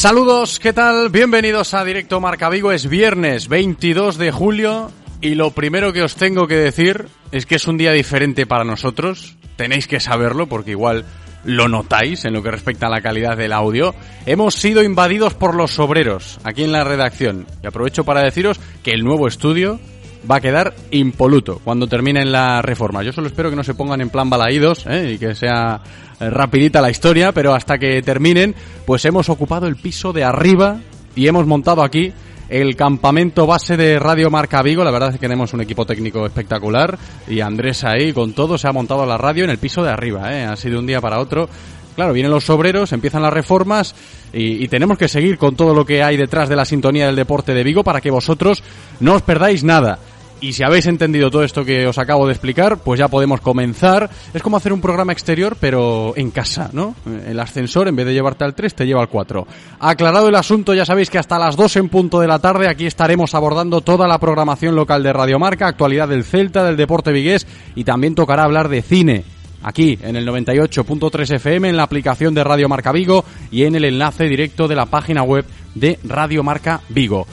Saludos, ¿qué tal? Bienvenidos a Directo Marca Vigo. Es viernes 22 de julio y lo primero que os tengo que decir es que es un día diferente para nosotros. Tenéis que saberlo porque igual lo notáis en lo que respecta a la calidad del audio. Hemos sido invadidos por los obreros aquí en la redacción y aprovecho para deciros que el nuevo estudio va a quedar impoluto cuando terminen la reforma. Yo solo espero que no se pongan en plan balaídos ¿eh? y que sea eh, rapidita la historia, pero hasta que terminen, pues hemos ocupado el piso de arriba y hemos montado aquí el campamento base de Radio Marca Vigo. La verdad es que tenemos un equipo técnico espectacular y Andrés ahí con todo se ha montado la radio en el piso de arriba. ¿eh? Ha sido un día para otro. Claro, vienen los obreros, empiezan las reformas y, y, tenemos que seguir con todo lo que hay detrás de la sintonía del deporte de Vigo para que vosotros no os perdáis nada. Y si habéis entendido todo esto que os acabo de explicar, pues ya podemos comenzar. Es como hacer un programa exterior, pero en casa, ¿no? El ascensor, en vez de llevarte al 3, te lleva al 4. Aclarado el asunto, ya sabéis que hasta las 2 en punto de la tarde aquí estaremos abordando toda la programación local de Radiomarca, actualidad del Celta, del deporte vigués y también tocará hablar de cine aquí en el 98.3 FM, en la aplicación de Radio Marca Vigo y en el enlace directo de la página web de Radio Marca Vigo.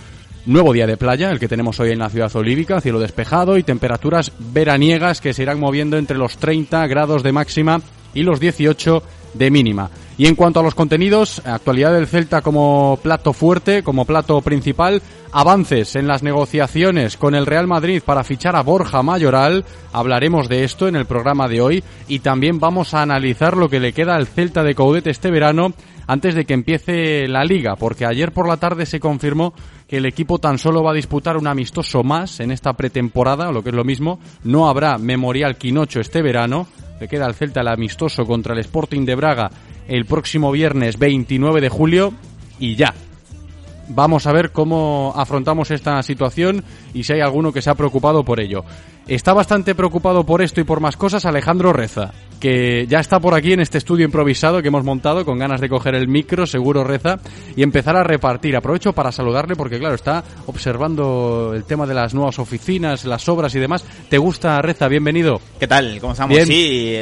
Nuevo día de playa, el que tenemos hoy en la ciudad olívica, cielo despejado y temperaturas veraniegas que se irán moviendo entre los 30 grados de máxima y los 18 de mínima. Y en cuanto a los contenidos, actualidad del Celta como plato fuerte, como plato principal, avances en las negociaciones con el Real Madrid para fichar a Borja Mayoral, hablaremos de esto en el programa de hoy y también vamos a analizar lo que le queda al Celta de Caudete este verano antes de que empiece la liga, porque ayer por la tarde se confirmó que el equipo tan solo va a disputar un amistoso más en esta pretemporada, lo que es lo mismo, no habrá Memorial Quinocho este verano, le queda al Celta el amistoso contra el Sporting de Braga el próximo viernes 29 de julio y ya. Vamos a ver cómo afrontamos esta situación y si hay alguno que se ha preocupado por ello. Está bastante preocupado por esto y por más cosas Alejandro Reza, que ya está por aquí en este estudio improvisado que hemos montado con ganas de coger el micro, seguro Reza, y empezar a repartir. Aprovecho para saludarle porque claro, está observando el tema de las nuevas oficinas, las obras y demás. ¿Te gusta Reza? Bienvenido. ¿Qué tal? ¿Cómo estamos? Bien. Sí,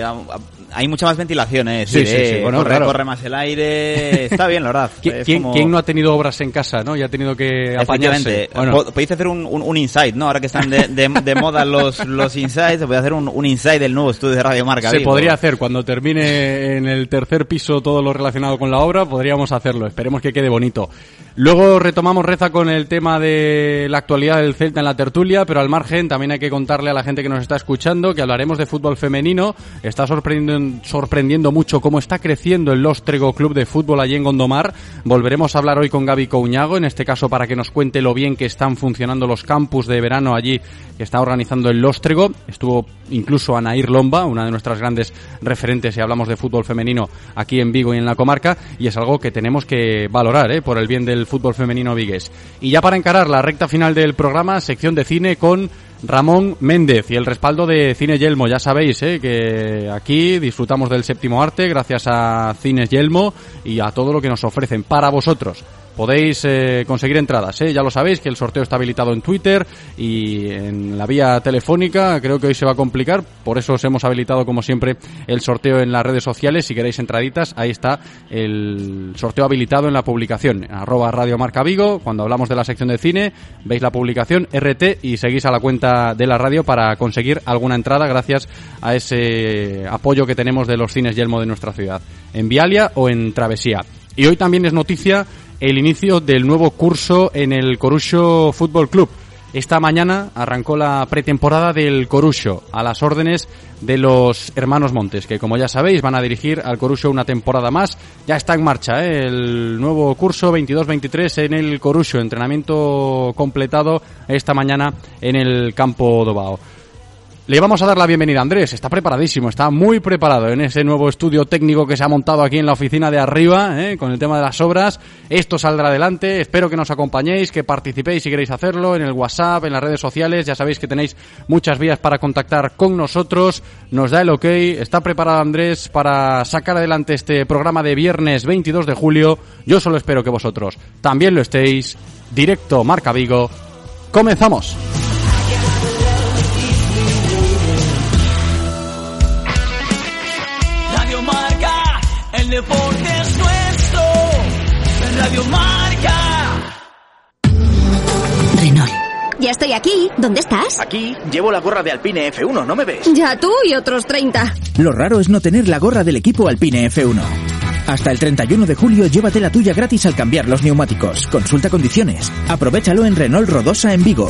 hay mucha más ventilación, ¿eh? Sí, sí, sí, bueno, corre, claro. corre más el aire. Está bien, la verdad. ¿Qui- Es ¿Quién, como- quién no ha tenido obras en casa, no? Y ha tenido que apañarse. Bueno, Po- Podéis hacer un, un, un insight, ¿no? Ahora que están de, de, de moda los, los insights, puede hacer un, un insight del nuevo estudio de Radio Marca. se Vigo. Podría hacer cuando termine en el tercer piso todo lo relacionado con la obra, podríamos hacerlo. Esperemos que quede bonito. Luego retomamos Reza con el tema de la actualidad del Celta en la tertulia, pero al margen también hay que contarle a la gente que nos está escuchando que hablaremos de fútbol femenino. Está sorprendiendo, mucho cómo está creciendo el Lostrego Club de Fútbol allí en Gondomar. Volveremos a hablar hoy con Gaby Couñago, en este caso para que nos cuente lo bien que están funcionando los campus de verano allí que está organizando el Lostrego. Estuvo incluso Anair Lomba, una de nuestras grandes referentes si hablamos de fútbol femenino aquí en Vigo y en la comarca, y es algo que tenemos que valorar ¿eh? por el bien del fútbol femenino vigués. Y ya para encarar la recta final del programa, sección de cine con Ramón Méndez y el respaldo de Cine Yelmo. Ya sabéis ¿eh? que aquí disfrutamos del séptimo arte gracias a Cines Yelmo y a todo lo que nos ofrecen para vosotros podéis eh, conseguir entradas. ¿eh? Ya lo sabéis que el sorteo está habilitado en Twitter y en la vía telefónica. Creo que hoy se va a complicar, por eso os hemos habilitado como siempre el sorteo en las redes sociales. Si queréis entraditas, ahí está el sorteo habilitado en la publicación. Arroba Radio Marca Vigo. Cuando hablamos de la sección de cine, veis la publicación RT y seguís a la cuenta de la radio para conseguir alguna entrada gracias a ese apoyo que tenemos de los cines Yelmo de nuestra ciudad. En Vialia o en Travesía. Y hoy también es noticia el inicio del nuevo curso en el Corucho Fútbol Club. Esta mañana arrancó la pretemporada del Corucho a las órdenes de los hermanos Montes, que como ya sabéis van a dirigir al Corucho una temporada más. Ya está en marcha ¿eh? el nuevo curso 22-23 en el Corucho, entrenamiento completado esta mañana en el campo Dobao. Le vamos a dar la bienvenida a Andrés, está preparadísimo, está muy preparado en ese nuevo estudio técnico que se ha montado aquí en la oficina de arriba, ¿eh? con el tema de las obras. Esto saldrá adelante, espero que nos acompañéis, que participéis si queréis hacerlo en el WhatsApp, en las redes sociales, ya sabéis que tenéis muchas vías para contactar con nosotros, nos da el ok, está preparado Andrés para sacar adelante este programa de viernes 22 de julio, yo solo espero que vosotros también lo estéis, directo Marca Vigo, comenzamos. El deporte es nuestro. Radio Marca. Renault. Ya estoy aquí. ¿Dónde estás? Aquí llevo la gorra de Alpine F1, ¿no me ves? Ya tú y otros 30. Lo raro es no tener la gorra del equipo Alpine F1. Hasta el 31 de julio llévate la tuya gratis al cambiar los neumáticos. Consulta condiciones. Aprovechalo en Renault Rodosa en Vigo.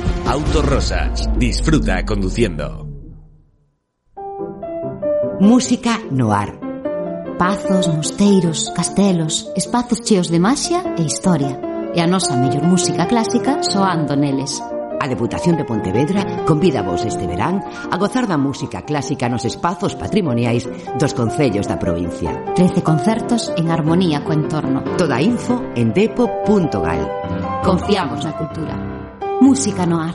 Autos Rosas. Disfruta conduciendo. Música noir. Pazos, mosteiros, castelos, espazos cheos de maxia e historia. E a nosa mellor música clásica soando neles. A Deputación de Pontevedra convida vos este verán a gozar da música clásica nos espazos patrimoniais dos concellos da provincia. 13 concertos en armonía co entorno. Toda info en depo.gal. Confiamos na cultura. Música noir.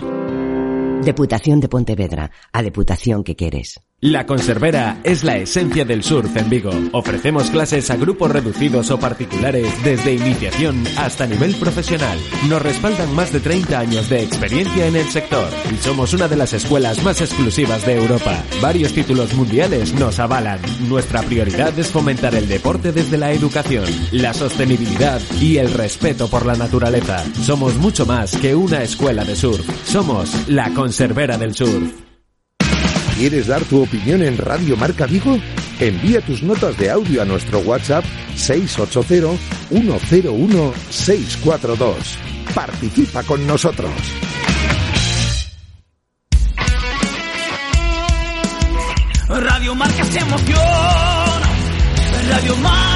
Deputación de Pontevedra, a deputación que queres. La Conservera es la esencia del surf en Vigo. Ofrecemos clases a grupos reducidos o particulares desde iniciación hasta nivel profesional. Nos respaldan más de 30 años de experiencia en el sector y somos una de las escuelas más exclusivas de Europa. Varios títulos mundiales nos avalan. Nuestra prioridad es fomentar el deporte desde la educación, la sostenibilidad y el respeto por la naturaleza. Somos mucho más que una escuela de surf. Somos la Conservera del Surf. ¿Quieres dar tu opinión en Radio Marca Vigo? Envía tus notas de audio a nuestro WhatsApp 680-101-642. Participa con nosotros. Radio Marca se emociona. Radio Marca.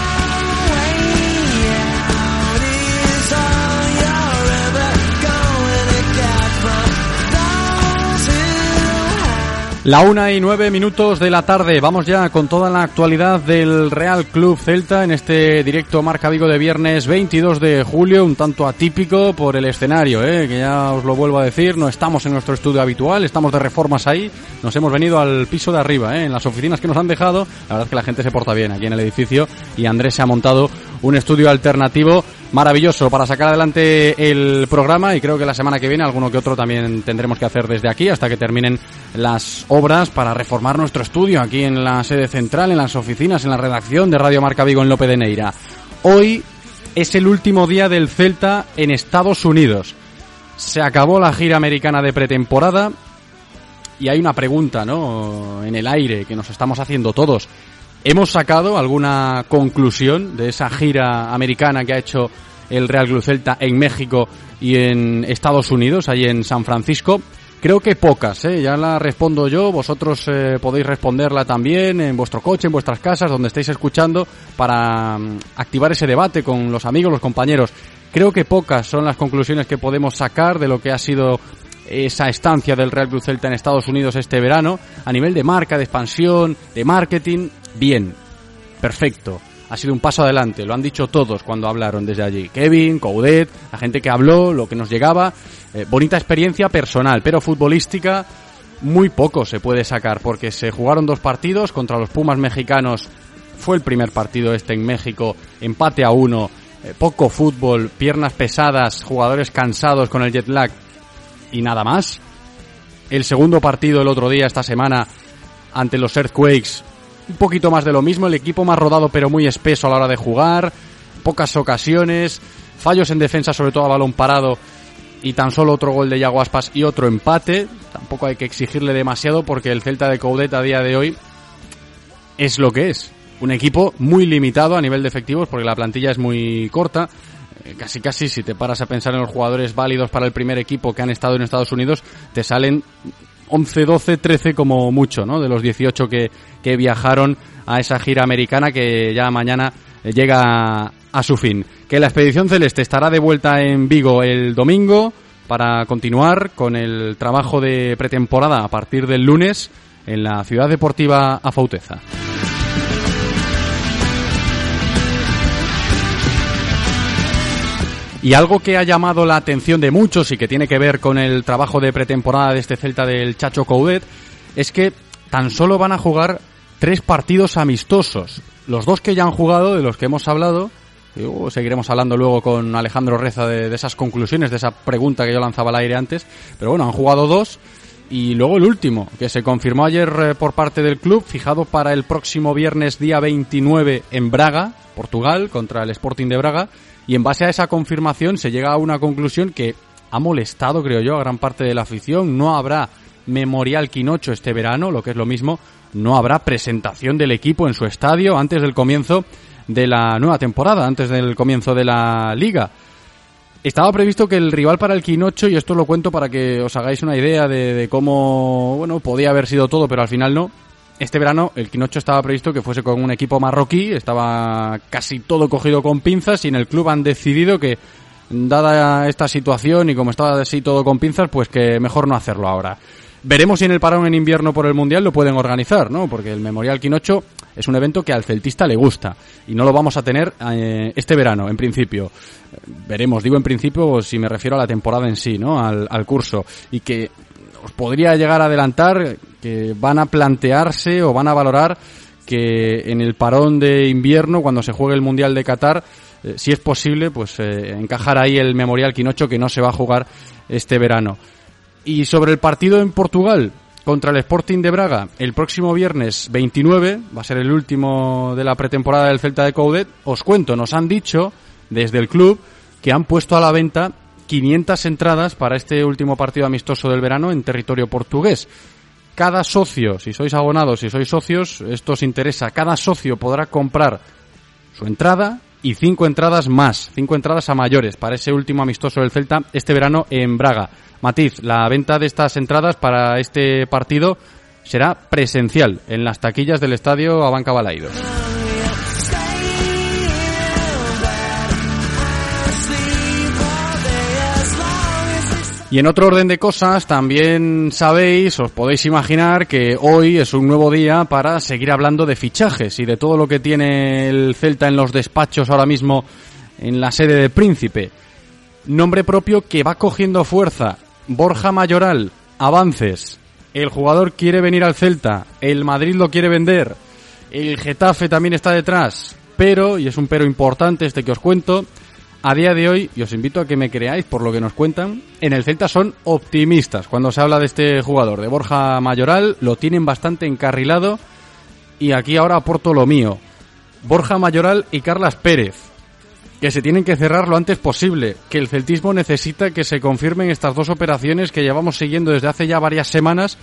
La una y nueve minutos de la tarde. Vamos ya con toda la actualidad del Real Club Celta en este directo Marca Vigo de viernes 22 de julio, un tanto atípico por el escenario, ¿eh? que ya os lo vuelvo a decir. No estamos en nuestro estudio habitual, estamos de reformas ahí. Nos hemos venido al piso de arriba, ¿eh? en las oficinas que nos han dejado. La verdad es que la gente se porta bien aquí en el edificio y Andrés se ha montado un estudio alternativo maravilloso para sacar adelante el programa y creo que la semana que viene alguno que otro también tendremos que hacer desde aquí hasta que terminen las obras para reformar nuestro estudio aquí en la sede central, en las oficinas, en la redacción de Radio Marca Vigo en Lope de Neira. Hoy es el último día del Celta en Estados Unidos. Se acabó la gira americana de pretemporada y hay una pregunta, ¿no? En el aire que nos estamos haciendo todos. ¿Hemos sacado alguna conclusión de esa gira americana que ha hecho el Real Club Celta en México y en Estados Unidos, ahí en San Francisco? Creo que pocas, ¿eh? ya la respondo yo, vosotros eh, podéis responderla también en vuestro coche, en vuestras casas, donde estéis escuchando, para mm, activar ese debate con los amigos, los compañeros. Creo que pocas son las conclusiones que podemos sacar de lo que ha sido esa estancia del Real Club Celta en Estados Unidos este verano, a nivel de marca, de expansión, de marketing, bien, perfecto. Ha sido un paso adelante, lo han dicho todos cuando hablaron desde allí. Kevin, Coudet, la gente que habló, lo que nos llegaba. Eh, bonita experiencia personal, pero futbolística muy poco se puede sacar porque se jugaron dos partidos contra los Pumas mexicanos. Fue el primer partido este en México, empate a uno, eh, poco fútbol, piernas pesadas, jugadores cansados con el jet lag y nada más. El segundo partido el otro día, esta semana, ante los Earthquakes, un poquito más de lo mismo, el equipo más rodado pero muy espeso a la hora de jugar, pocas ocasiones, fallos en defensa sobre todo a balón parado y tan solo otro gol de Yago Aspas y otro empate. Tampoco hay que exigirle demasiado porque el Celta de Coudet a día de hoy es lo que es. Un equipo muy limitado a nivel de efectivos porque la plantilla es muy corta. Eh, casi casi si te paras a pensar en los jugadores válidos para el primer equipo que han estado en Estados Unidos, te salen 11, 12, 13 como mucho, ¿no? De los 18 que, que viajaron a esa gira americana que ya mañana eh, llega a su fin. Que la expedición celeste estará de vuelta en Vigo el domingo para continuar con el trabajo de pretemporada a partir del lunes en la ciudad deportiva Afauteza. Y algo que ha llamado la atención de muchos y que tiene que ver con el trabajo de pretemporada de este Celta del Chacho Coudet es que tan solo van a jugar tres partidos amistosos. Los dos que ya han jugado, de los que hemos hablado, uh, seguiremos hablando luego con Alejandro Reza de, de, esas conclusiones, de esa pregunta que yo lanzaba al aire antes, pero bueno, han jugado dos y luego el último, que se confirmó ayer eh, por parte del club, fijado para el próximo viernes día 29 en Braga, Portugal, contra el Sporting de Braga, y en base a esa confirmación se llega a una conclusión que ha molestado, creo yo, a gran parte de la afición. No habrá Memorial Quinocho este verano, lo que es lo mismo, no habrá presentación del equipo en su estadio antes del comienzo de la nueva temporada, antes del comienzo de la liga. Estaba previsto que el rival para el Quinocho, y esto lo cuento para que os hagáis una idea de, de cómo, bueno, podía haber sido todo, pero al final no, este verano el Quinocho estaba previsto que fuese con un equipo marroquí, estaba casi todo cogido con pinzas y en el club han decidido que, dada esta situación y como estaba así todo con pinzas, pues que mejor no hacerlo ahora. Veremos si en el parón en invierno por el Mundial lo pueden organizar, ¿no? Porque el Memorial Quinocho es un evento que al celtista le gusta y no lo vamos a tener eh, este verano, en principio. Veremos, digo en principio si me refiero a la temporada en sí, ¿no? Al, al curso. Y que os podría llegar a adelantar que van a plantearse o van a valorar que en el parón de invierno, cuando se juegue el Mundial de Qatar, eh, si es posible, pues eh, encajar ahí el Memorial Quinocho que no se va a jugar este verano. Y sobre el partido en Portugal contra el Sporting de Braga, el próximo viernes 29, va a ser el último de la pretemporada del Celta de Coudet, os cuento, nos han dicho desde el club que han puesto a la venta 500 entradas para este último partido amistoso del verano en territorio portugués. Cada socio, si sois abonados, si sois socios, esto os interesa, cada socio podrá comprar su entrada y cinco entradas más, cinco entradas a mayores para ese último amistoso del Celta este verano en Braga. Matiz, la venta de estas entradas para este partido será presencial en las taquillas del estadio Abanca Balaidos. Y en otro orden de cosas, también sabéis, os podéis imaginar que hoy es un nuevo día para seguir hablando de fichajes y de todo lo que tiene el Celta en los despachos ahora mismo en la sede de Príncipe. Nombre propio que va cogiendo fuerza. Borja Mayoral, avances. El jugador quiere venir al Celta, el Madrid lo quiere vender, el Getafe también está detrás, pero, y es un pero importante este que os cuento, a día de hoy, y os invito a que me creáis por lo que nos cuentan, en el Celta son optimistas cuando se habla de este jugador, de Borja Mayoral, lo tienen bastante encarrilado y aquí ahora aporto lo mío. Borja Mayoral y Carlas Pérez, que se tienen que cerrar lo antes posible, que el celtismo necesita que se confirmen estas dos operaciones que llevamos siguiendo desde hace ya varias semanas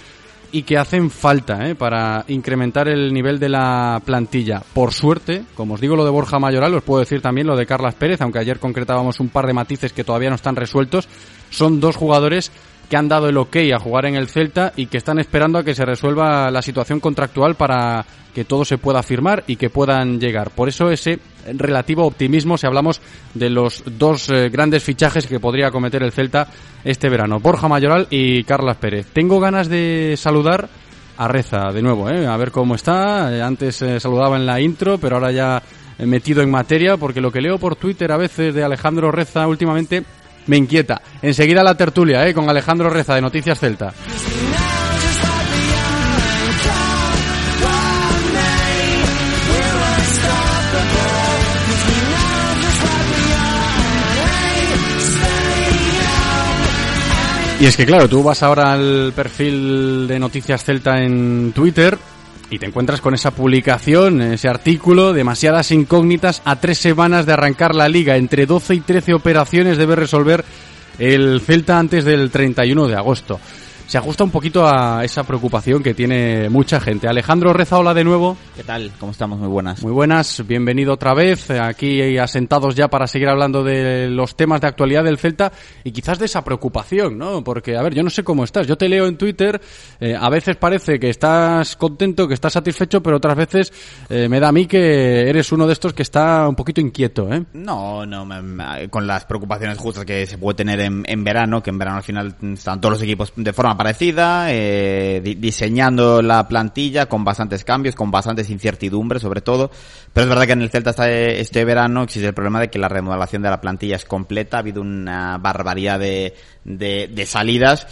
y que hacen falta ¿eh? para incrementar el nivel de la plantilla. Por suerte, como os digo lo de Borja Mayoral, os puedo decir también lo de Carlas Pérez, aunque ayer concretábamos un par de matices que todavía no están resueltos. Son dos jugadores que han dado el ok a jugar en el Celta y que están esperando a que se resuelva la situación contractual para que todo se pueda firmar y que puedan llegar. Por eso ese relativo optimismo si hablamos de los dos eh, grandes fichajes que podría cometer el Celta este verano, Borja Mayoral y Carlas Pérez. Tengo ganas de saludar a Reza de nuevo, ¿eh? a ver cómo está. Eh, antes saludaba en la intro, pero ahora ya metido en materia porque lo que leo por Twitter a veces de Alejandro Reza últimamente me inquieta. Enseguida la tertulia, ¿eh? Con Alejandro Reza de Noticias Celta. Y es que claro, tú vas ahora al perfil de Noticias Celta en Twitter y te encuentras con esa publicación, ese artículo, demasiadas incógnitas a tres semanas de arrancar la liga. Entre 12 y 13 operaciones debe resolver el Celta antes del 31 de agosto se ajusta un poquito a esa preocupación que tiene mucha gente. Alejandro Reza, hola de nuevo. ¿Qué tal? ¿Cómo estamos? Muy buenas. Muy buenas, bienvenido otra vez, aquí asentados ya para seguir hablando de los temas de actualidad del Celta y quizás de esa preocupación, ¿no? Porque, a ver, yo no sé cómo estás, yo te leo en Twitter, eh, a veces parece que estás contento, que estás satisfecho, pero otras veces eh, me da a mí que eres uno de estos que está un poquito inquieto, ¿eh? No, no, con las preocupaciones justas que se puede tener en, en verano, que en verano al final están todos los equipos de forma parecida, eh, diseñando la plantilla con bastantes cambios, con bastantes incertidumbres sobre todo. Pero es verdad que en el Celta este, verano existe el problema de que la remodelación de la plantilla es completa, ha habido una barbaridad de, de, salidas.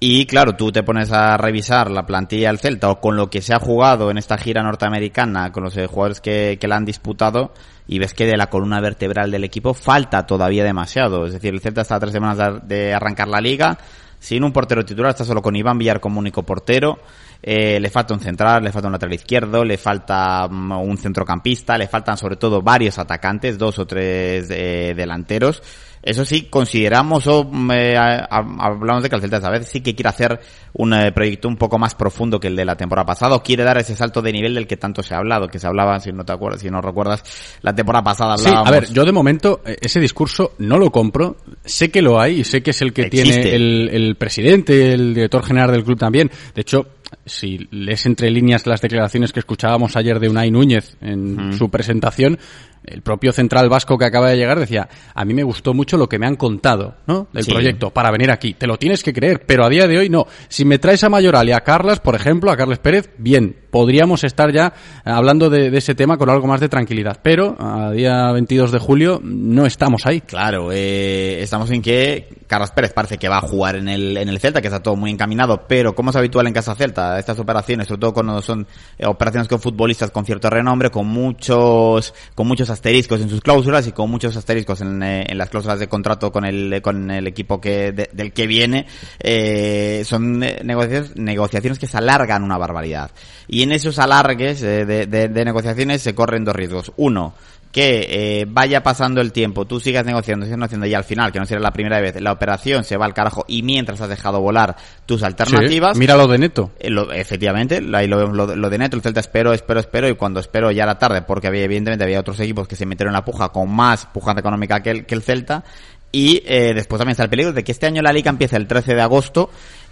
Y claro, tú te pones a revisar la plantilla del Celta o con lo que se ha jugado en esta gira norteamericana, con los eh, jugadores que, que la han disputado, y ves que de la columna vertebral del equipo falta todavía demasiado. Es decir, el Celta está a tres semanas de arrancar la liga, sin un portero titular, está solo con Iván Villar como único portero. Eh, le falta un central, le falta un lateral izquierdo, le falta mm, un centrocampista, le faltan sobre todo varios atacantes, dos o tres eh, delanteros. Eso sí, consideramos o mm, eh, hablamos de que el Celta esta vez sí que quiere hacer un eh, proyecto un poco más profundo que el de la temporada pasada o quiere dar ese salto de nivel del que tanto se ha hablado, que se hablaba, si no te acuerdas, si no recuerdas, la temporada pasada hablábamos. Sí, a ver, yo de momento eh, ese discurso no lo compro, sé que lo hay sé que es el que tiene el, el presidente, el director general del club también. De hecho, si lees entre líneas las declaraciones que escuchábamos ayer de Unai Núñez en su presentación, el propio central vasco que acaba de llegar decía, a mí me gustó mucho lo que me han contado, ¿no? Del proyecto para venir aquí. Te lo tienes que creer, pero a día de hoy no. Si me traes a Mayoral y a Carlas, por ejemplo, a Carles Pérez, bien, podríamos estar ya hablando de, ese tema con algo más de tranquilidad. Pero a día 22 de julio no estamos ahí. Claro, eh, estamos en que Carlos Pérez parece que va a jugar en el, en el Celta, que está todo muy encaminado, pero como es habitual en Casa Celta, estas operaciones, sobre todo cuando son eh, operaciones con futbolistas con cierto renombre, con muchos, con muchos asteriscos en sus cláusulas y con muchos asteriscos en, eh, en las cláusulas de contrato con el, con el equipo que, del que viene, eh, son negociaciones, negociaciones que se alargan una barbaridad. Y en esos alargues de, de, de negociaciones se corren dos riesgos. Uno, que eh, vaya pasando el tiempo, tú sigas negociando, sigas negociando y al final, que no será la primera vez, la operación se va al carajo y mientras has dejado volar tus alternativas. mira lo de neto. Eh, efectivamente, ahí lo, lo, de neto, el Celta espero, espero, espero y cuando espero ya la tarde, porque había, evidentemente había otros equipos que se metieron en la puja con más pujanza económica que el, que el Celta y eh, después también está el peligro de que este año la liga empieza el 13 de agosto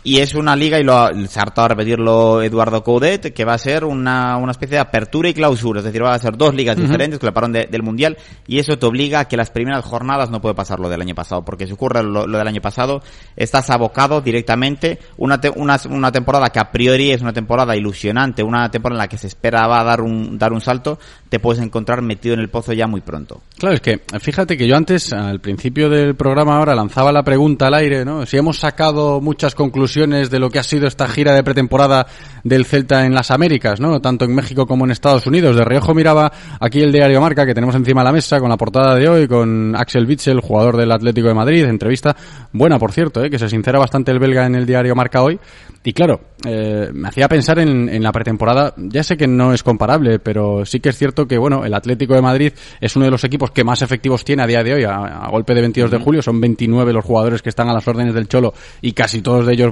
Y es una liga, y lo ha, se ha hartado a repetirlo Eduardo Coudet, que va a ser una, una especie de apertura y clausura. Es decir, va a ser dos ligas diferentes con el parón de- del Mundial. Y eso te obliga a que las primeras jornadas no puede pasar lo del año pasado. Porque si ocurre lo, lo del año pasado, estás abocado directamente una, te- una, una temporada que a priori es una temporada ilusionante, una temporada en la que se esperaba dar un, dar un salto, te puedes encontrar metido en el pozo ya muy pronto. Claro, es que fíjate que yo antes, al principio del programa ahora, lanzaba la pregunta al aire, ¿no? Si hemos sacado muchas conclusiones de lo que ha sido esta gira de pretemporada del Celta en las Américas, ¿no? Tanto en México como en Estados Unidos. De reojo miraba aquí el diario Marca que tenemos encima de la mesa con la portada de hoy, con Axel Witsel, jugador del Atlético de Madrid, entrevista buena, por cierto, ¿eh? que se sincera bastante el belga en el diario Marca hoy. Y claro, eh, me hacía pensar en, en la pretemporada, ya sé que no es comparable, pero sí que es cierto que, bueno, el Atlético de Madrid es uno de los equipos que más efectivos tiene a día de hoy, a, a golpe de 22 de julio, son 29 los jugadores que están a las órdenes del Cholo y casi todos de ellos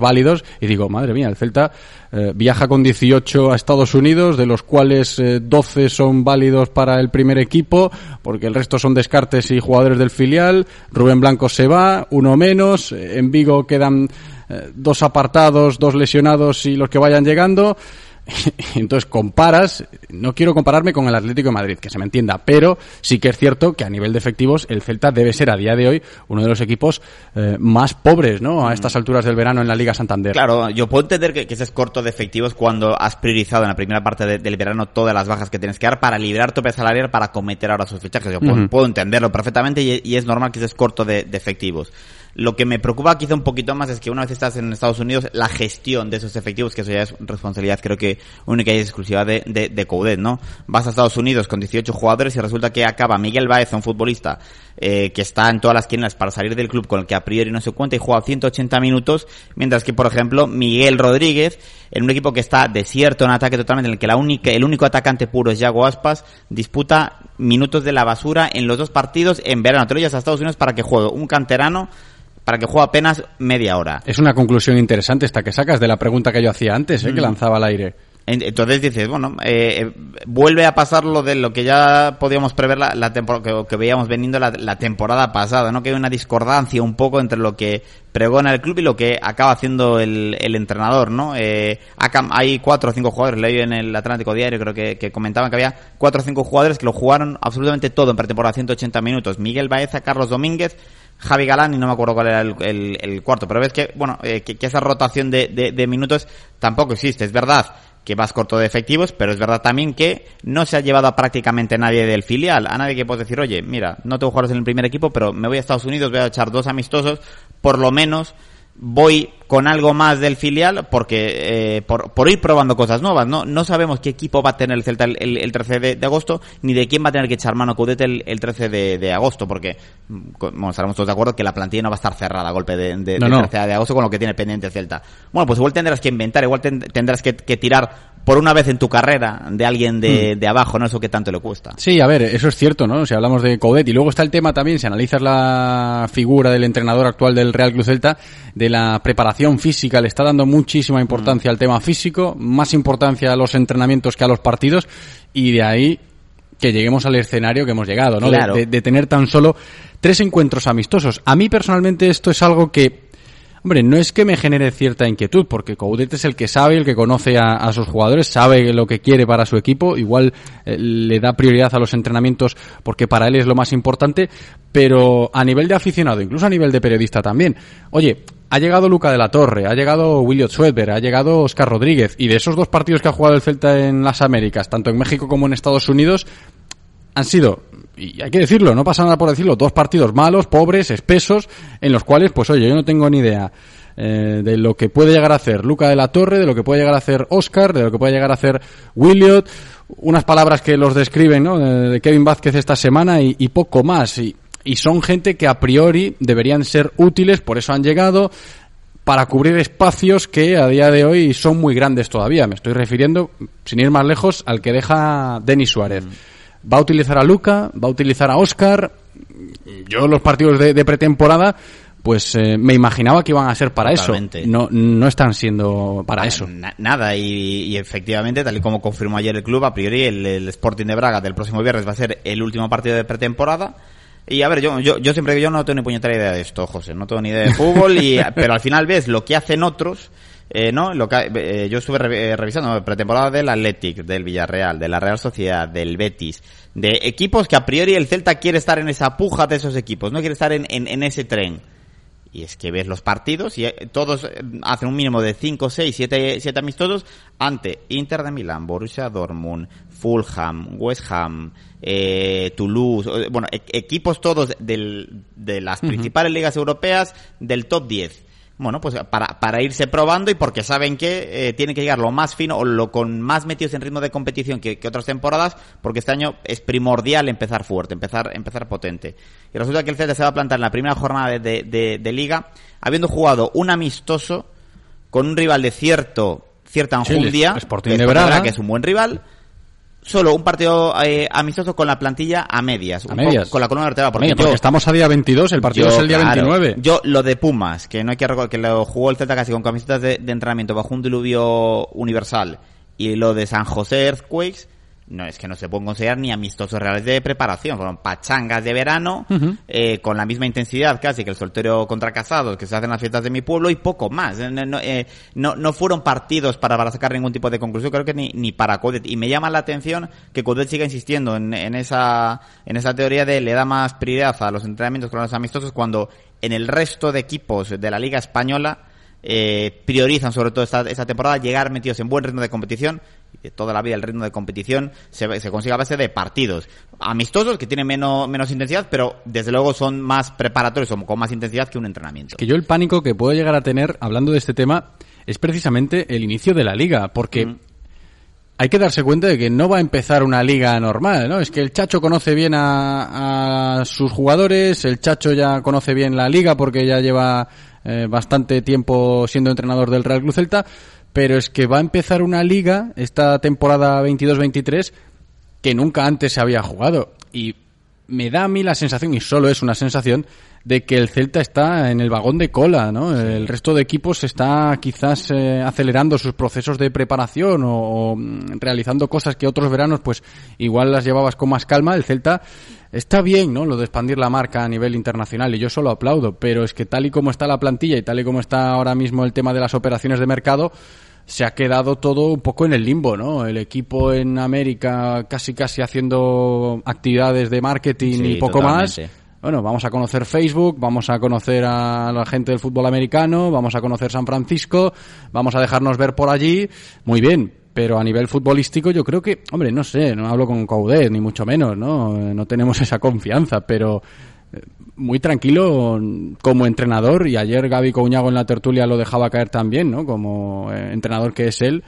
y digo, madre mía, el Celta eh, viaja con 18 a Estados Unidos, de los cuales eh, 12 son válidos para el primer equipo, porque el resto son descartes y jugadores del filial, Rubén Blanco se va, uno menos, en Vigo quedan eh, dos apartados, dos lesionados y los que vayan llegando. Entonces comparas, no quiero compararme con el Atlético de Madrid, que se me entienda, pero sí que es cierto que a nivel de efectivos el Celta debe ser a día de hoy uno de los equipos eh, más pobres, ¿no? A estas alturas del verano en la Liga Santander. Claro, yo puedo entender que, que ese es corto de efectivos cuando has priorizado en la primera parte de- del verano todas las bajas que tienes que dar para liberar tope salarial para cometer ahora sus fichajes. Yo puedo, entenderlo perfectamente y, y es normal que ese es corto de, de efectivos. Lo que me preocupa quizá un poquito más es que una vez estás en Estados Unidos, la gestión de esos efectivos, que eso ya es responsabilidad creo que única y exclusiva de, de, de Coudet, ¿no? Vas a Estados Unidos con 18 jugadores y resulta que acaba Miguel Baez, un futbolista eh, que está en todas las quinielas para salir del club con el que a priori no se cuenta y juega 180 minutos, mientras que, por ejemplo, Miguel Rodríguez, en un equipo que está desierto en ataque totalmente, en el que la única, el único atacante puro es Yago Aspas, disputa minutos de la basura en los dos partidos en verano. Te lo llevas a Estados Unidos para que juegue un canterano para que juegue apenas media hora. Es una conclusión interesante esta que sacas de la pregunta que yo hacía antes, ¿eh? que Mm. lanzaba al aire. En- Entonces dices, bueno, eh, eh, vuelve a pasar lo de lo que ya podíamos prever la, la que, que veíamos veniendo la, la temporada pasada, ¿no? Que hay una discordancia un poco entre lo que pregona el club y lo que acaba haciendo el, el entrenador, ¿no? Eh, hay cuatro o cinco jugadores, leí en el Atlántico Diario, creo que, que comentaban que había cuatro o cinco jugadores que lo jugaron absolutamente todo en pretemporada, 180 minutos. Miguel Baeza, Carlos Domínguez, Javi Galán y no me acuerdo cuál era el, cuarto, pero ves que, bueno, eh, que, esa rotación de, de- de minutos tampoco existe. Es verdad que vas corto de efectivos, pero es verdad también que no se ha llevado a prácticamente nadie del filial, a nadie que puedes decir, oye, mira, no tengo jugadores en el primer equipo, pero me voy a Estados Unidos, voy a echar dos amistosos, por lo menos voy con algo más del filial porque eh, por, por ir probando cosas nuevas no no sabemos qué equipo va a tener el Celta el, el- el 13 de, de agosto ni de quién va a tener que echar mano Coudet el, el 13 de, de agosto porque mm, bueno, estaremos todos de acuerdo que la plantilla no va a estar cerrada a golpe de, de, No, del no. 13 de agosto con lo que tiene pendiente el Celta bueno pues igual tendrás que inventar igual ten- tendrás que, que tirar por una vez en tu carrera de alguien de, de abajo no eso que tanto le cuesta Sí, a ver, eso es cierto, ¿no? Si hablamos de Coudet. Y luego está el tema también, si analizas la figura del entrenador actual del Real Club Celta, de la preparación física, le está dando muchísima importancia al tema físico, más importancia a los entrenamientos que a los partidos, y de ahí que lleguemos al escenario que hemos llegado, ¿no? De-. De, de tener tan solo tres encuentros amistosos. A mí personalmente esto es algo que Hombre, no es que me genere cierta inquietud, porque Coudet es el que sabe, el que conoce a, sus jugadores, sabe lo que quiere para su equipo, igual eh, le da prioridad a los entrenamientos porque para él es lo más importante, pero a nivel de aficionado, incluso a nivel de periodista también. Oye, ha llegado Luca de la Torre, ha llegado Williot Schweber, ha llegado Oscar Rodríguez, y de esos dos partidos que ha jugado el Celta en las Américas, tanto en México como en Estados Unidos, han sido, y hay que decirlo, no pasa nada por decirlo, dos partidos malos, pobres, espesos, en los cuales, pues oye, yo no tengo ni idea eh, de lo que puede llegar a hacer Luca de la Torre, de lo que puede llegar a hacer Oscar, de lo que puede llegar a hacer Williot, unas palabras que los describen, ¿no? De, Kevin Vázquez esta semana y, poco más. Y, y son gente que a priori deberían ser útiles, por eso han llegado para cubrir espacios que a día de hoy son muy grandes todavía. Me estoy refiriendo, sin ir más lejos, al que deja Denis Suárez. Va a utilizar a Luca, va a utilizar a Oscar. Yo los partidos de, de pretemporada, pues eh, me imaginaba que iban a ser para Totalmente. eso. No, no están siendo para eso. Na- nada, y, y efectivamente, tal y como confirmó ayer el club, a priori el, el Sporting de Braga del próximo viernes va a ser el último partido de pretemporada. Y a ver, yo, yo, yo siempre yo no tengo ni puñetera idea de esto, José, no tengo ni idea de fútbol, y, pero al final ves lo que hacen otros, eh, ¿no? Lo que, eh, yo estuve re- eh, revisando pretemporada del Athletic, del Villarreal, de la Real Sociedad, del Betis, de equipos que a priori el Celta quiere estar en esa puja de esos equipos, no quiere estar en, en, en ese tren. Y es que ves los partidos y eh, todos eh, hacen un mínimo de 5, 6, 7, 7 amistosos ante Inter de Milán, Borussia Dortmund, Fulham, West Ham, eh, Toulouse, bueno, e- equipos todos del, de las principales ligas europeas del top 10. Bueno, pues para, para irse probando y porque saben que eh, tienen que llegar lo más fino o lo con más metidos en ritmo de competición que, que otras temporadas, porque este año es primordial empezar fuerte, empezar, empezar potente. Y resulta que el Celta se va a plantar en la primera jornada de, de- de- de liga, habiendo jugado un amistoso con un rival de cierto, cierta enjundia, es Braga. que es un buen rival, solo un partido eh, amistoso con la plantilla a medias, A medias. con la columna vertebral, porque porque yo- estamos a día 22, el partido yo, es el día claro, 29. Yo, lo de Pumas, que no hay que recordar, que lo jugó el Celta casi con camisetas de, de entrenamiento bajo un diluvio universal, y lo de San José Earthquakes, no es que no se pueden considerar ni amistosos reales de preparación, fueron pachangas de verano, eh, con la misma intensidad casi que el soltero contra casados que se hacen en las fiestas de mi pueblo y poco más. Eh, No, no, eh, no, no fueron partidos para, para sacar ningún tipo de conclusión, creo que ni, ni para Codet. Y me llama la atención que Codet siga insistiendo en, en esa, en esa teoría de le da más prioridad a los entrenamientos con los amistosos cuando en el resto de equipos de la Liga Española eh, priorizan sobre todo esta, esta temporada llegar metidos en buen ritmo de competición toda la vida el ritmo de competición se, se consigue a base de partidos. Amistosos que tienen menos, menos intensidad pero desde luego son más preparatorios o con más intensidad que un entrenamiento. Que yo el pánico que puedo llegar a tener hablando de este tema es precisamente el inicio de la liga, porque hay que darse cuenta de que no va a empezar una liga normal, ¿no? Es que el Chacho conoce bien a, a sus jugadores, el Chacho ya conoce bien la liga porque ya lleva eh, bastante tiempo siendo entrenador del Real Club Celta, pero es que va a empezar una liga esta temporada 22-23 que nunca antes se había jugado y me da a mí la sensación, y solo es una sensación, de que el Celta está en el vagón de cola, ¿no? El resto de equipos está quizás eh, acelerando sus procesos de preparación o, o, mm, realizando cosas que otros veranos pues igual las llevabas con más calma. El Celta está bien, ¿no? Lo de expandir la marca a nivel internacional y yo solo aplaudo, pero es que tal y como está la plantilla y tal y como está ahora mismo el tema de las operaciones de mercado, se ha quedado todo un poco en el limbo, ¿no? El equipo en América casi casi haciendo actividades de marketing Sí, y poco totalmente. más. Bueno, vamos a conocer Facebook, vamos a conocer a la gente del fútbol americano, vamos a conocer San Francisco, vamos a dejarnos ver por allí. Muy bien, pero a nivel futbolístico yo creo que, hombre, no sé, no hablo con Coudet, ni mucho menos, ¿no? No tenemos esa confianza, pero eh, muy tranquilo como entrenador y ayer Gaby Couñago en la tertulia lo dejaba caer también, ¿no? Como eh, entrenador que es él,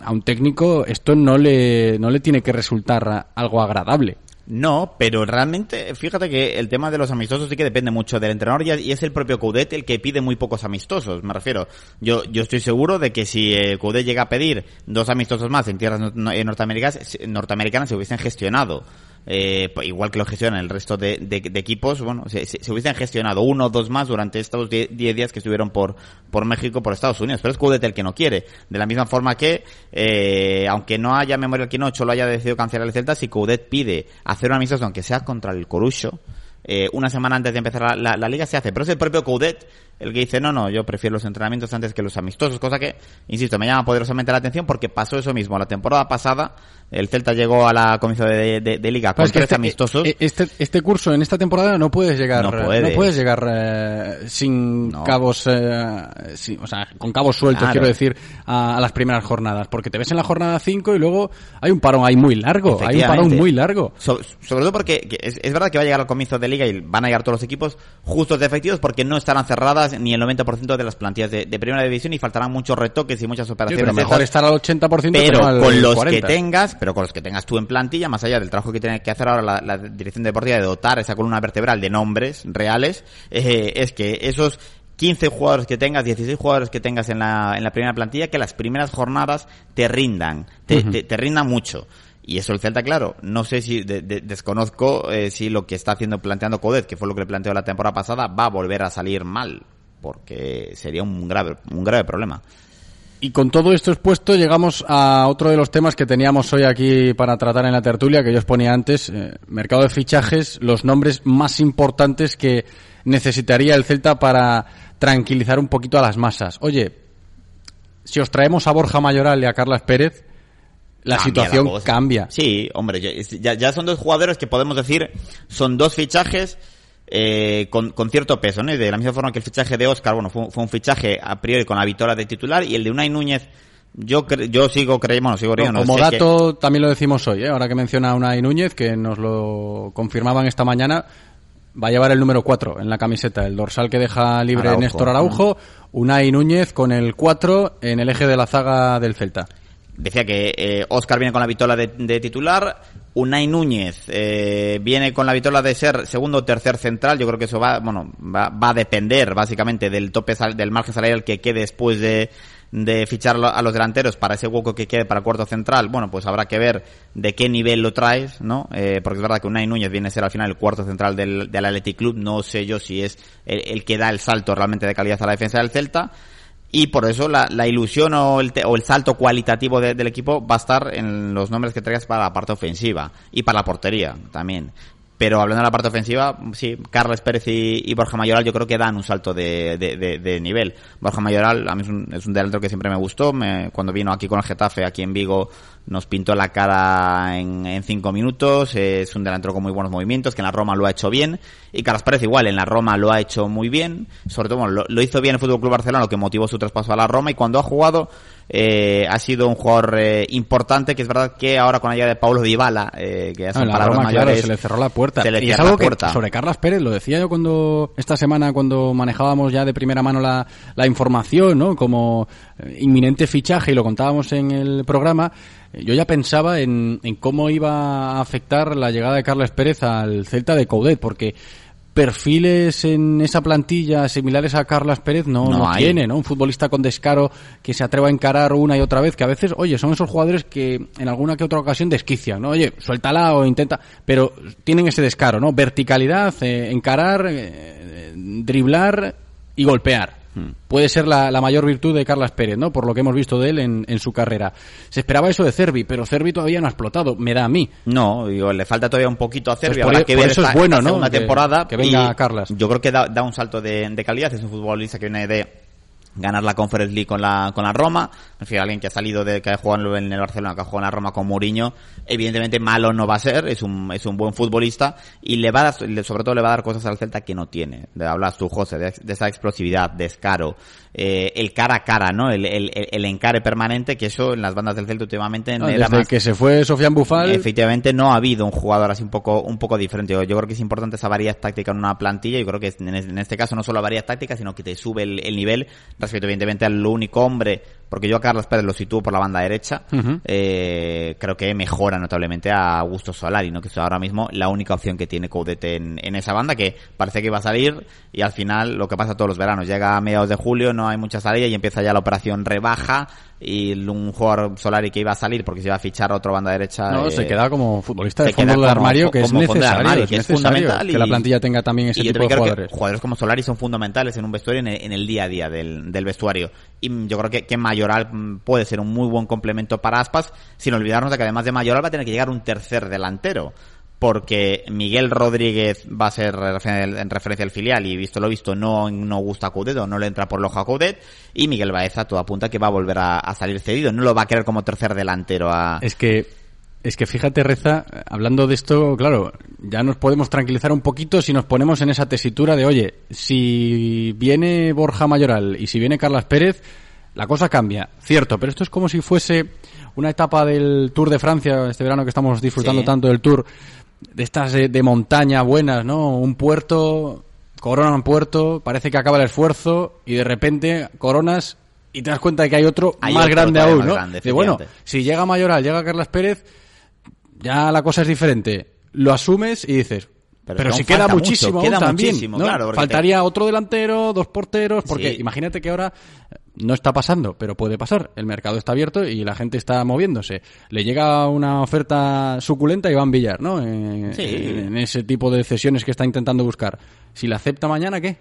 a un técnico esto no le, no le tiene que resultar algo agradable. No, pero realmente, fíjate que el tema de los amistosos sí que depende mucho del entrenador y es el propio Coudet el que pide muy pocos amistosos, me refiero. Yo, yo estoy seguro de que si eh, Coudet llega a pedir dos amistosos más en tierras no- no- norteamericanas, norteamericanas se hubiesen gestionado. Eh, pues igual que lo gestionan el resto de, de- equipos, bueno, se, se- se hubiesen gestionado uno o dos más durante estos 10 días que estuvieron por, por México, por Estados Unidos. Pero es Coudet el que no quiere. De la misma forma que, eh, aunque no haya Memorial Quinocho lo haya decidido cancelar el Celta, si Coudet pide hacer un amistoso, aunque sea contra el Corucho, eh, una semana antes de empezar la, la- la liga se hace. Pero es el propio Coudet el que dice, no, no, yo prefiero los entrenamientos antes que los amistosos, cosa que, insisto, me llama poderosamente la atención porque pasó eso mismo. La temporada pasada, el Celta llegó a la comienzo de, de- de liga con tres este, amistosos. eh, Este, este curso, en esta temporada, no puedes llegar, No eh, puedes. puedes llegar eh, sin No. cabos, eh, sin- o sea, con cabos sueltos, Claro. quiero decir, a, a las primeras jornadas. Porque te ves en la jornada 5 y luego hay un parón ahí muy largo. Hay un parón muy largo. So- sobre todo porque que es, es verdad que va a llegar al comienzo de liga y van a llegar todos los equipos justos de efectivos porque no estarán cerradas ni el 90% de las plantillas de, de primera división y faltarán muchos retoques y muchas Sí, operaciones. pero mejor estar al 80% que pero no al con los 40. que tengas, pero con los que tengas tú en plantilla, más allá del trabajo que tiene que hacer ahora la, la dirección deportiva de dotar esa columna vertebral de nombres reales, eh, es que esos 15 jugadores que tengas, 16 jugadores que tengas en la, en la primera plantilla, que las primeras jornadas te rindan, te, te, te rindan mucho. Y eso el Celta, claro, no sé si, de- de- desconozco eh, si lo que está haciendo, planteando Codet, que fue lo que le planteó la temporada pasada, va a volver a salir mal, porque sería un grave, un grave problema. Y con todo esto expuesto llegamos a otro de los temas que teníamos hoy aquí para tratar en la tertulia, que yo os ponía antes, eh, mercado de fichajes, los nombres más importantes que necesitaría el Celta para tranquilizar un poquito a las masas. Oye, si os traemos a Borja Mayoral y a Carlas Pérez, la Cambia situación la cambia. Sí, hombre, ya, ya- ya son dos jugadores que podemos decir son dos fichajes eh, con, con cierto peso, ¿no? De la misma forma que el fichaje de Oscar, bueno, fue, fue un fichaje a priori con la victoria de titular y el de Unai Núñez, yo cre- yo sigo creyendo, bueno, sigo No, creyendo. como sé que- dato, también lo decimos hoy, ¿eh? ahora que menciona a Unai Núñez, que nos lo confirmaban esta mañana, va a llevar el número 4 en la camiseta, el dorsal que deja libre Araujo. Néstor Araujo, Unai Núñez con el 4 en el eje de la zaga del Celta. Decía que eh, Oscar viene con la vitola de, de titular, Unai Núñez eh, viene con la vitola de ser segundo o tercer central. Yo creo que eso va, bueno, va, va a depender básicamente del tope sal- del margen salarial que quede después de, de fichar a los delanteros para ese hueco que quede para cuarto central. Bueno, pues habrá que ver de qué nivel lo traes, ¿no? Eh, porque es verdad que Unai Núñez viene a ser al final el cuarto central del, del Athletic Club. No sé yo si es el, el que da el salto realmente de calidad a la defensa del Celta. Y por eso la, ilusión o el, te- o el salto cualitativo de- del equipo va a estar en los nombres que traigas para la parte ofensiva y para la portería también. Pero hablando de la parte ofensiva, sí, Carles Pérez y, Borja Mayoral yo creo que dan un salto de, de- nivel. Borja Mayoral a mí es un, es un delantero que siempre me gustó. Me- cuando vino aquí con el Getafe, aquí en Vigo, nos pintó la cara en, en cinco minutos. es un delantero con muy buenos movimientos, que en la Roma lo ha hecho bien. Y Carlos Pérez igual, en la Roma lo ha hecho muy bien. Sobre todo, bueno, lo, lo hizo bien el Fútbol Club Barcelona, lo que motivó su traspaso a la Roma. Y cuando ha jugado, eh, ha sido un jugador eh, importante, que es verdad que ahora con la llegada de Paulo Dybala, eh, que ya Ah, son palabras Roma, claro, mayores, se le cerró la puerta. se le y es algo que sobre Carlas Pérez, lo decía yo cuando esta semana cuando manejábamos ya de primera mano la, la información, ¿no? Como eh, inminente fichaje y lo contábamos en el programa, eh, yo ya pensaba en, en cómo iba a afectar la llegada de Carles Pérez al Celta de Coudet, porque perfiles en esa plantilla similares a Carlas Pérez no, No tiene, ¿no? Un futbolista con descaro que se atreva a encarar una y otra vez, que a veces, oye, son esos jugadores que en alguna que otra ocasión desquician, ¿no? Oye, suéltala o intenta, pero tienen ese descaro, ¿no? Verticalidad, eh, encarar, eh, driblar y golpear. Puede ser la, la mayor virtud de Carlas Pérez, ¿no? Por lo que hemos visto de él en, en su carrera. Se esperaba eso de Cervi, pero Cervi todavía no ha explotado, me da a mí. No, digo, le falta todavía un poquito a hacer. Pues por que por ver eso es esta- bueno, esta ¿no? Que- temporada. que venga y Carlas. Yo creo que da, da un salto de, de calidad. Es un futbolista que viene de ganar la Conference League con la, con la Roma. Refiero a alguien que ha salido de, que ha jugado en el Barcelona, que ha jugado en la Roma con Mourinho. Evidentemente malo no va a ser, es un, es un buen futbolista y le va a dar, sobre todo le va a dar cosas al Celta que no tiene. De, hablas tú, José, de, de esa explosividad, descaro, eh, el cara a cara, ¿no? El, el, el- encare permanente, que eso en las bandas del Celta últimamente Ah, era desde más- que se fue Sofian Bufal, Efectivamente, no ha habido un jugador así un poco, un poco diferente. Yo, yo creo que es importante esa variedad táctica en una plantilla. Yo creo que en, en este caso no solo variedad táctica, sino que te sube el, el nivel respecto, evidentemente, al único hombre, porque yo Carlos Pérez lo sitúo por la banda derecha. Eh, creo que mejora notablemente a Augusto Solari, ¿no? Que es ahora mismo la única opción que tiene Coudet en, en esa banda, que parece que iba a salir y al final lo que pasa todos los veranos. Llega a mediados de julio, no hay mucha salida y empieza ya la operación rebaja y un jugador Solari que iba a salir porque se iba a fichar a otra banda derecha. no, eh, se queda como futbolista de fondo del armario, que es necesario, que es fundamental que la plantilla tenga también ese y yo tipo de jugadores. que jugadores como Solari son fundamentales en un vestuario en el, en el día a día del, del vestuario. Y yo creo que, que Mayoral mm, puede ser un muy buen complemento para Aspas, sin olvidarnos de que además de Mayoral va a tener que llegar un tercer delantero. Porque Miguel Rodríguez va a ser en referencia al filial y visto lo visto no, no gusta a Coudet o no le entra por ojo a Coudet y Miguel Baeza todo apunta que va a volver a, a salir cedido, no lo va a querer como tercer delantero a... Es que, es que fíjate, Reza, hablando de esto, claro, ya nos podemos tranquilizar un poquito si nos ponemos en esa tesitura de, oye, si viene Borja Mayoral y si viene Carlas Pérez, la cosa cambia. Cierto, pero esto es como si fuese una etapa del Tour de Francia, este verano que estamos disfrutando Sí. tanto del Tour, de estas de, de montaña buenas, ¿no? Un puerto, coronan puerto, parece que acaba el esfuerzo y de repente coronas y te das cuenta de que hay otro Hay más otro grande aún, más ¿no? grande, de bueno, si llega Mayoral, llega Carlas Pérez, ya la cosa es diferente. Lo asumes y dices, Pero si queda mucho, muchísimo, queda también, muchísimo, ¿no? claro, Faltaría otro delantero, dos porteros, porque Sí. imagínate que ahora eh, no está pasando, pero puede pasar. El mercado está abierto y la gente está moviéndose. Le llega una oferta suculenta a Iván Villar, ¿no? Eh, Sí. En ese tipo de cesiones que está intentando buscar. Si la acepta mañana, ¿qué?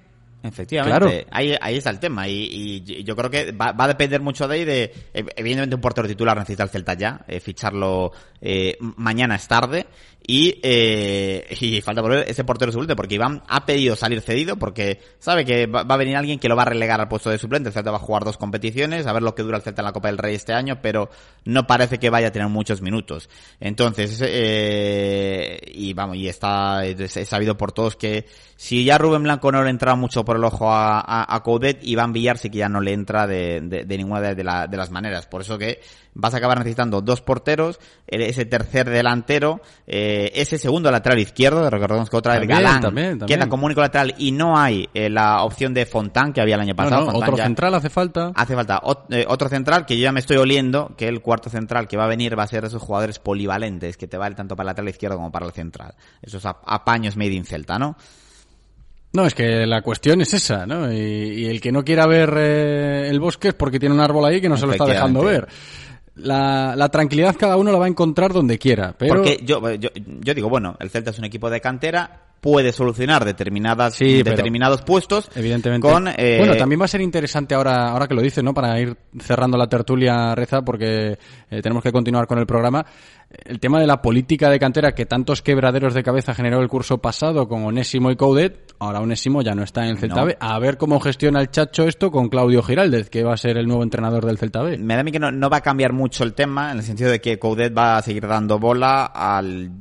Efectivamente, ahí, ahí está el tema. Y, y yo creo que va, va, a depender mucho de ahí de, evidentemente un portero titular necesita el Celta ya, eh, ficharlo eh, mañana es tarde. Y, eh, y falta por ver ese portero suplente porque Iván ha pedido salir cedido porque sabe que va, a venir alguien que lo va a relegar al puesto de suplente, el Celta va a jugar dos competiciones, a ver lo que dura el Celta en la Copa del Rey este año, pero no parece que vaya a tener muchos minutos. Entonces, eh, y vamos, y está, es, sabido por todos que si ya Rubén Blanco no le entra mucho por el ojo a, a, a Coudet, Iván Villar sí que ya no le entra de, de, de ninguna de, la, de las maneras. Por eso que vas a acabar necesitando dos porteros, ese tercer delantero, eh, ese segundo lateral izquierdo, recordemos que otra vez Galán también, queda como único lateral y no hay eh, la opción de Fontán que había el año pasado. otro central hace falta. Hace falta eh, otro central que yo ya me estoy oliendo que el cuarto central que va a venir va a ser de esos jugadores polivalentes que te vale tanto para el lateral izquierdo como para el central. Esos apaños made in Celta, ¿no? No, es que la cuestión es esa, ¿no? Y, el que no quiera ver el bosque es porque tiene un árbol ahí que no se lo está dejando ver la, la, tranquilidad cada uno la va a encontrar donde quiera. Pero... Porque yo, yo, yo digo, bueno, el Celta es un equipo de cantera, puede solucionar determinadas determinados puestos evidentemente con eh... bueno también va a ser interesante ahora ahora que lo dice no para ir cerrando la tertulia reza porque eh, tenemos que continuar con el programa el tema de la política de cantera que tantos quebraderos de cabeza generó el curso pasado con Onésimo y Coudet, ahora Onésimo ya no está en el Celta B. A ver cómo gestiona el Chacho esto con Claudio Giraldez, que va a ser el nuevo entrenador del Celta B. Me da a mí que no, va a cambiar mucho el tema, en el sentido de que Coudet va a seguir dando bola al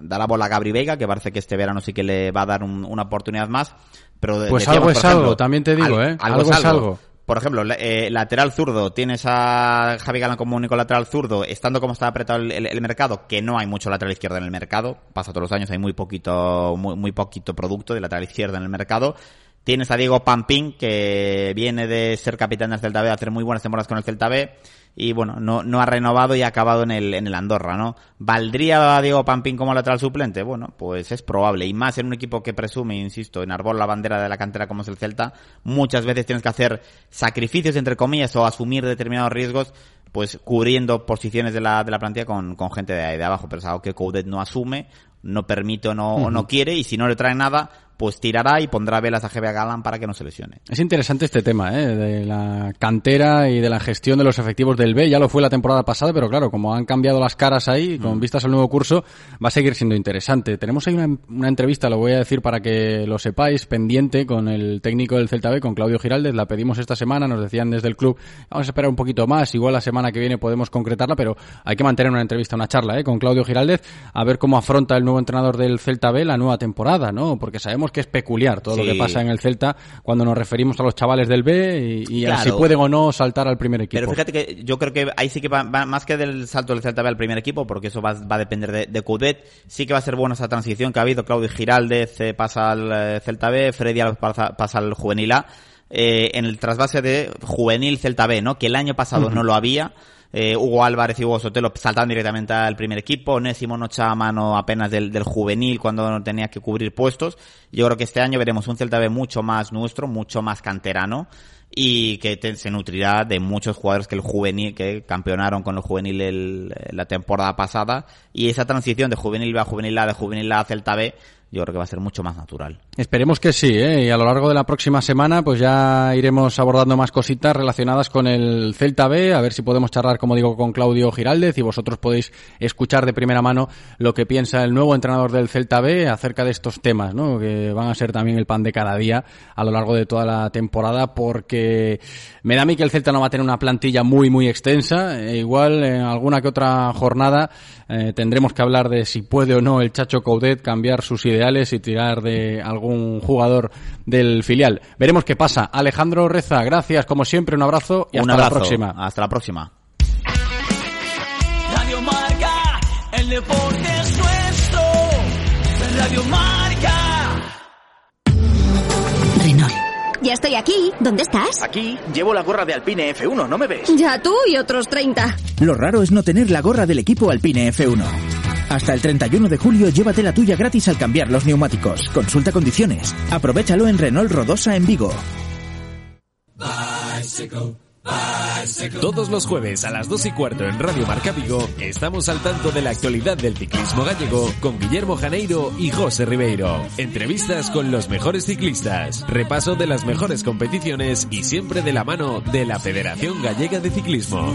dar la bola a Gabri Vega, que parece que este verano sí que le va a dar una oportunidad más. Pero pues algo es algo, también te digo, ¿eh? Algo, es algo por ejemplo, eh, lateral zurdo, tienes a Javi Galán como único lateral zurdo, estando como está apretado el, mercado, que no hay mucho lateral izquierdo en el mercado, pasa todos los años, hay muy poquito, muy, muy poquito producto de lateral izquierdo en el mercado. Tienes a Diego Pampín, que viene de ser capitán del Celta B, de hacer muy buenas temporadas con el Celta B y bueno, no, no ha renovado y ha acabado en el, en el Andorra, ¿no? ¿Valdría a Diego Pampín como lateral suplente? Bueno, pues es probable. Y más en un equipo que presume, insisto, en árbol la bandera de la cantera como es el Celta, muchas veces tienes que hacer sacrificios, entre comillas, o asumir determinados riesgos, pues cubriendo posiciones de la, de la plantilla con, con gente de ahí de abajo. Pero es algo que Coudet no asume, no permite o no, o no quiere, y si no le trae nada, pues tirará y pondrá velas a GB Galán para que no se lesione. Es interesante este tema, ¿eh? de la cantera y de la gestión de los efectivos del B. Ya lo fue la temporada pasada, pero claro, como han cambiado las caras ahí, con mm. vistas al nuevo curso, va a seguir siendo interesante. Tenemos ahí una, una, entrevista, lo voy a decir para que lo sepáis, pendiente con el técnico del Celta B, con Claudio Giraldez. La pedimos esta semana, nos decían desde el club, vamos a esperar un poquito más, igual la semana que viene podemos concretarla, pero hay que mantener una entrevista, una charla ¿eh? con Claudio Giraldez, a ver cómo afronta el nuevo entrenador del Celta B la nueva temporada, ¿no? Porque sabemos que es peculiar todo lo que pasa en el Celta cuando nos referimos a los chavales del B y, a si pueden o no saltar al primer equipo. Pero fíjate que yo creo que ahí sí que va, más que del salto del Celta B al primer equipo, porque eso va, a depender de, de Cudet, sí que va a ser buena esa transición que ha habido. Claudio Giraldez eh, pasa al eh, Celta B, Freddy pasa, pasa al Juvenil A. Eh, en el trasvase de juvenil Celta B, ¿no? Que el año pasado no lo había. Eh, Hugo Álvarez y Hugo Sotelo saltaron directamente al primer equipo, Onésimo no echaba mano apenas del, del juvenil cuando no tenía que cubrir puestos. Yo creo que este año veremos un Celta B mucho más nuestro, mucho más canterano y que se nutrirá de muchos jugadores que el juvenil que campeonaron con el juvenil el, la temporada pasada y esa transición de juvenil a juvenil A de juvenil A a Celta B yo creo que va a ser mucho más natural. Esperemos que sí, ¿eh? y a lo largo de la próxima semana pues ya iremos abordando más cositas relacionadas con el Celta B, a ver si podemos charlar, como digo, con Claudio Giraldez y vosotros podéis escuchar de primera mano lo que piensa el nuevo entrenador del Celta B acerca de estos temas, ¿no? que van a ser también el pan de cada día a lo largo de toda la temporada, porque me da a mí que el Celta no va a tener una plantilla muy, muy extensa, e igual en alguna que otra jornada eh, tendremos que hablar de si puede o no el Chacho Coudet cambiar sus ideas y tirar de algún jugador del filial. Veremos qué pasa. Alejandro Reza, gracias como siempre, un abrazo y hasta la próxima. Hasta la próxima. Radio Marca, el deporte es nuestro. Radio Marca. Renault. Ya estoy aquí. ¿Dónde estás? Aquí. Llevo la gorra de Alpine F1, ¿no me ves? Ya tú y otros 30. Lo raro es no tener la gorra del equipo Alpine F1. Hasta el 31 de julio llévate la tuya gratis al cambiar los neumáticos. Consulta condiciones. Aprovechalo en Renault Rodosa en Vigo. Todos los jueves a las 2 y cuarto en Radio Marca Vigo estamos al tanto de la actualidad del ciclismo gallego con Guillermo Janeiro y José Ribeiro. Entrevistas con los mejores ciclistas, repaso de las mejores competiciones y siempre de la mano de la Federación Gallega de Ciclismo.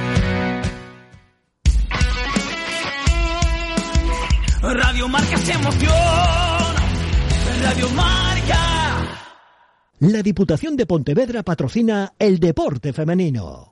La Diputación de Pontevedra patrocina el deporte femenino.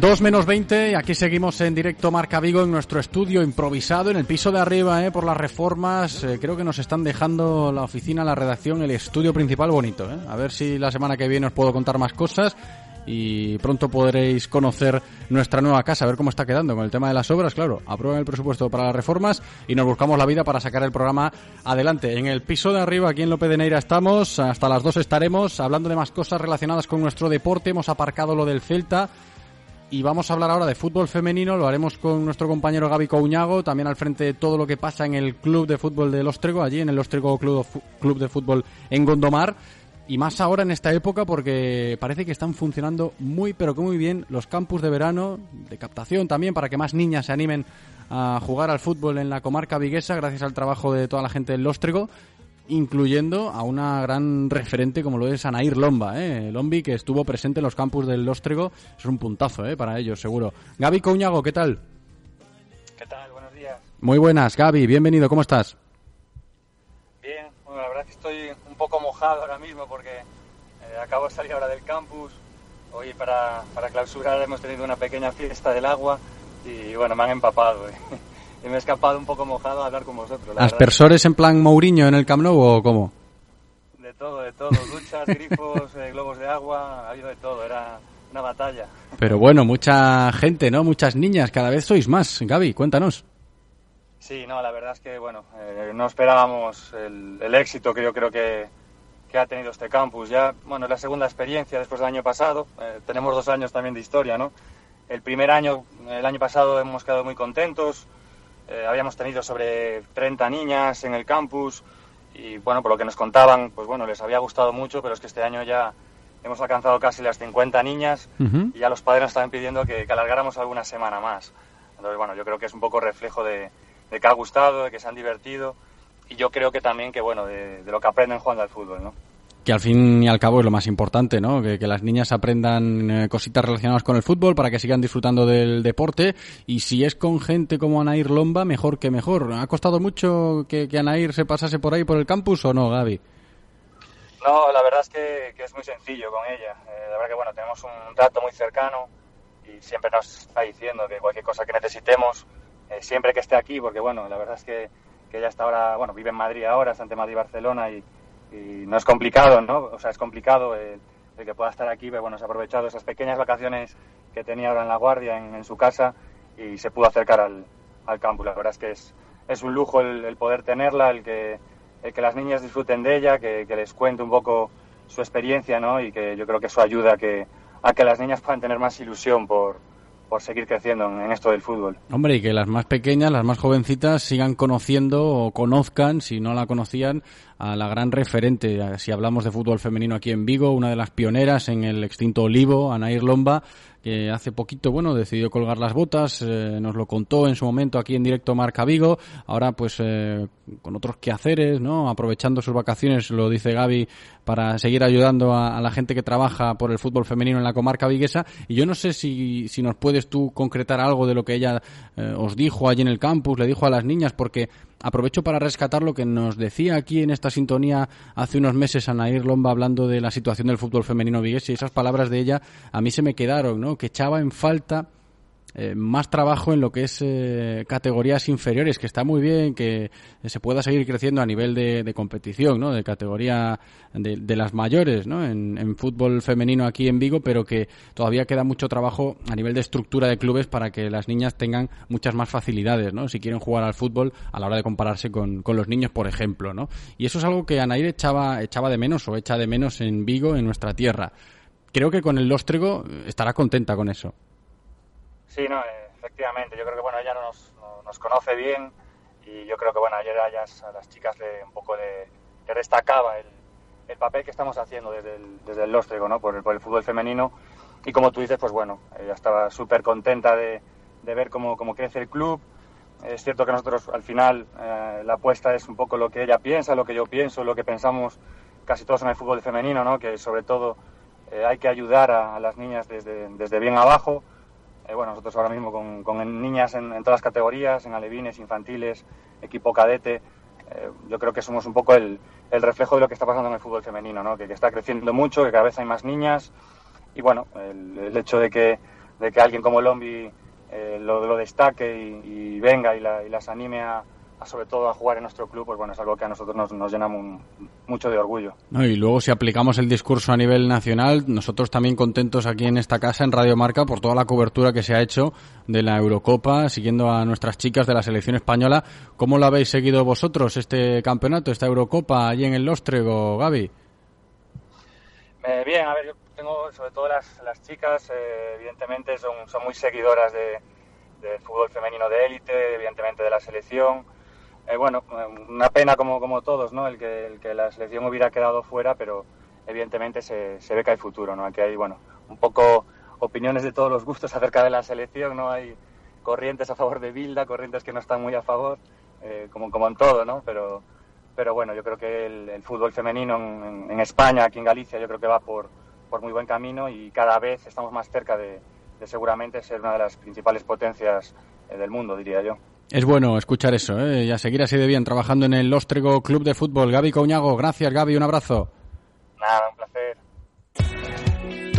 Dos menos 20 y aquí seguimos en directo Marca Vigo en nuestro estudio improvisado en el piso de arriba eh, por las reformas. Eh, creo que nos están dejando la oficina, la redacción, el estudio principal bonito. Eh. A ver si la semana que viene os puedo contar más cosas y pronto podréis conocer nuestra nueva casa, a ver cómo está quedando con el tema de las obras. Claro, aprueben el presupuesto para las reformas y nos buscamos la vida para sacar el programa adelante. En el piso de arriba, aquí en López de Neira, estamos. Hasta las dos estaremos hablando de más cosas relacionadas con nuestro deporte. Hemos aparcado lo del Celta y vamos a hablar ahora de fútbol femenino, lo haremos con nuestro compañero Gaby Couñago, también al frente de todo lo que pasa en el Club de Fútbol de Ostrego, allí en el Ostrego Club, de Fútbol en Gondomar. Y más ahora en esta época porque parece que están funcionando muy pero que muy bien los campus de verano, de captación también, para que más niñas se animen a jugar al fútbol en la comarca viguesa gracias al trabajo de toda la gente del Ostrego incluyendo a una gran referente como lo es Anair Lomba, ¿eh? Lombi, que estuvo presente en los campus del Lóstrego. Es un puntazo ¿eh? para ellos, seguro. Gaby Couñago, ¿qué tal? ¿Qué tal? Buenos días. Muy buenas, Gaby, bienvenido, ¿cómo estás? Bien, bueno, la verdad es que estoy un poco mojado ahora mismo porque eh, acabo de salir ahora del campus. Hoy para, para clausurar hemos tenido una pequeña fiesta del agua y bueno, me han empapado. ¿eh? Y me he escapado un poco mojado a hablar con vosotros. ¿Aspersores en plan Mourinho en el Camp Nou o cómo? De todo, de todo. Duchas, grifos, eh, globos de agua, ha habido de todo. Era una batalla. Pero bueno, mucha gente, ¿no? Muchas niñas. Cada vez sois más. Gaby, cuéntanos. Sí, no, la verdad es que, bueno, eh, no esperábamos el, éxito que yo creo que, que, ha tenido este campus. Ya, bueno, es la segunda experiencia después del año pasado. Eh, tenemos dos años también de historia, ¿no? El primer año, el año pasado, hemos quedado muy contentos. Eh, habíamos tenido sobre 30 niñas en el campus y bueno, por lo que nos contaban, pues bueno, les había gustado mucho, pero es que este año ya hemos alcanzado casi las 50 niñas y ya los padres nos estaban pidiendo que, alargáramos alguna semana más. Entonces, bueno, yo creo que es un poco reflejo de, que ha gustado, de que se han divertido y yo creo que también que, bueno, de, de lo que aprenden jugando al fútbol, ¿no? Que al fin y al cabo es lo más importante, ¿no? Que, las niñas aprendan eh, cositas relacionadas con el fútbol para que sigan disfrutando del deporte y si es con gente como Anair Lomba, mejor que mejor. ¿Ha costado mucho que, Anair se pasase por ahí por el campus o no, Gaby? No, la verdad es que, es muy sencillo con ella. Eh, la verdad que bueno, tenemos un trato muy cercano y siempre nos está diciendo que cualquier cosa que necesitemos, eh, siempre que esté aquí, porque bueno, la verdad es que, que ella está ahora, bueno, vive en Madrid ahora, está entre Madrid y Barcelona y y no es complicado, ¿no? O sea, es complicado el, que pueda estar aquí, pero bueno, se ha aprovechado esas pequeñas vacaciones que tenía ahora en La Guardia, en, su casa, y se pudo acercar al, al campus. La verdad es que es, es un lujo el, poder tenerla, el que, el que las niñas disfruten de ella, que, les cuente un poco su experiencia, ¿no? Y que yo creo que eso ayuda a que, a que las niñas puedan tener más ilusión por, por seguir creciendo en, esto del fútbol. Hombre, y que las más pequeñas, las más jovencitas, sigan conociendo o conozcan, si no la conocían, a la gran referente. Si hablamos de fútbol femenino aquí en Vigo, una de las pioneras en el extinto Olivo, Anair Lomba, que hace poquito, bueno, decidió colgar las botas, eh, nos lo contó en su momento aquí en directo Marca Vigo, ahora pues eh, con otros quehaceres, ¿no? Aprovechando sus vacaciones, lo dice Gaby, para seguir ayudando a, la gente que trabaja por el fútbol femenino en la comarca viguesa, y yo no sé si, si nos puedes tú concretar algo de lo que ella eh, os dijo allí en el campus, le dijo a las niñas, porque aprovecho para rescatar lo que nos decía aquí en esta sintonía hace unos meses Anair Lomba hablando de la situación del fútbol femenino vigués y esas palabras de ella a mí se me quedaron, ¿no? Que echaba en falta eh, más trabajo en lo que es eh, categorías inferiores, que está muy bien que se pueda seguir creciendo a nivel de, competición, ¿no? De categoría de, las mayores, ¿no? En, fútbol femenino aquí en Vigo, pero que todavía queda mucho trabajo a nivel de estructura de clubes para que las niñas tengan muchas más facilidades, ¿no? Si quieren jugar al fútbol a la hora de compararse con, con los niños, por ejemplo, ¿no? Y eso es algo que Anair echaba, echaba de menos o echa de menos en Vigo, en nuestra tierra. Creo que con el Lóstrego estará contenta con eso. Sí, no, efectivamente. Yo creo que bueno, ella nos, nos conoce bien y yo creo que bueno, ayer a, ellas, a las chicas le, un poco le, destacaba el, el, papel que estamos haciendo desde el, desde el Lóstrego, ¿no? Por el, por el fútbol femenino. Y como tú dices, pues bueno, ella estaba súper contenta de, de, ver cómo, cómo, crece el club. Es cierto que nosotros al final eh, la apuesta es un poco lo que ella piensa, lo que yo pienso, lo que pensamos casi todos en el fútbol femenino, ¿no? Que sobre todo eh, hay que ayudar a, a, las niñas desde, desde bien abajo eh, bueno, nosotros ahora mismo con, niñas en, todas las categorías, en alevines, infantiles, equipo cadete, eh, yo creo que somos un poco el, reflejo de lo que está pasando en el fútbol femenino, ¿no? que, está creciendo mucho, que cada vez hay más niñas y bueno, el, hecho de que, de que alguien como Lombi eh, lo, destaque y, venga y, y las anime a, sobre todo a jugar en nuestro club, pues bueno, es algo que a nosotros nos, nos llena mucho de orgullo. y luego si aplicamos el discurso a nivel nacional, nosotros también contentos aquí en esta casa, en Radio Marca, por toda la cobertura que se ha hecho de la Eurocopa, siguiendo a nuestras chicas de la selección española. ¿Cómo lo habéis seguido vosotros este campeonato, esta Eurocopa allí en el Lóstrego, Gaby? Eh, bien, a ver, yo tengo sobre todo las, las chicas, eh, evidentemente son, son muy seguidoras de, del fútbol femenino de élite, evidentemente de la selección eh, bueno, una pena como, como todos, ¿no? El que, el que la selección hubiera quedado fuera, pero evidentemente se, se ve que hay futuro, ¿no? Aquí hay, bueno, un poco opiniones de todos los gustos acerca de la selección, ¿no? Hay corrientes a favor de Bilda, corrientes que no están muy a favor, eh, como, como en todo, ¿no? Pero, pero bueno, yo creo que el, fútbol femenino en, España, aquí en Galicia, yo creo que va por, por muy buen camino y cada vez estamos más cerca de, seguramente ser una de las principales potencias eh, del mundo, diría yo. Es bueno escuchar eso, ¿eh? y a seguir así de bien trabajando en el Lóstrego Club de Fútbol. Gaby Coñago, gracias Gaby, un abrazo. Nada, un placer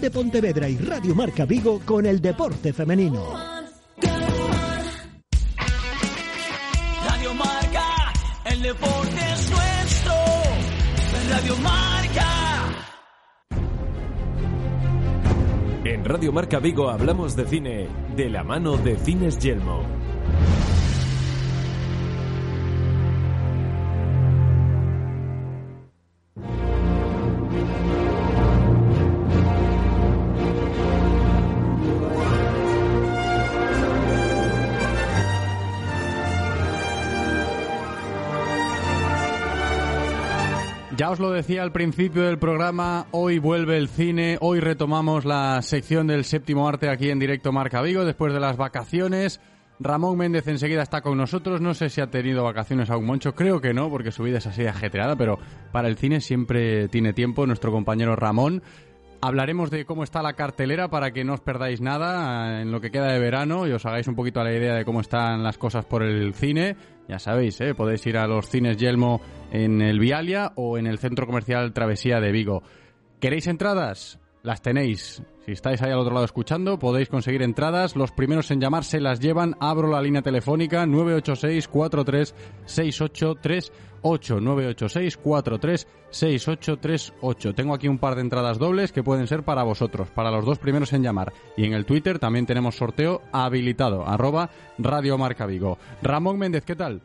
de Pontevedra y Radio Marca Vigo con el deporte femenino. Radio Marca, el deporte es nuestro. Radio Marca. En Radio Marca Vigo hablamos de cine de la mano de Cines Yelmo. Ya os lo decía al principio del programa, hoy vuelve el cine, hoy retomamos la sección del séptimo arte aquí en directo Marca Vigo después de las vacaciones. Ramón Méndez enseguida está con nosotros, no sé si ha tenido vacaciones aún Moncho, creo que no, porque su vida es así ajetreada, pero para el cine siempre tiene tiempo nuestro compañero Ramón. Hablaremos de cómo está la cartelera para que no os perdáis nada en lo que queda de verano y os hagáis un poquito a la idea de cómo están las cosas por el cine. Ya sabéis, ¿eh? podéis ir a los cines Yelmo en el Vialia o en el centro comercial Travesía de Vigo. ¿Queréis entradas? Las tenéis. Si estáis ahí al otro lado escuchando, podéis conseguir entradas. Los primeros en llamar se las llevan. Abro la línea telefónica 986 43 6838 986 43 6838. Tengo aquí un par de entradas dobles que pueden ser para vosotros, para los dos primeros en llamar. Y en el Twitter también tenemos sorteo habilitado, arroba Radio Marca Vigo. Ramón Méndez, ¿qué tal?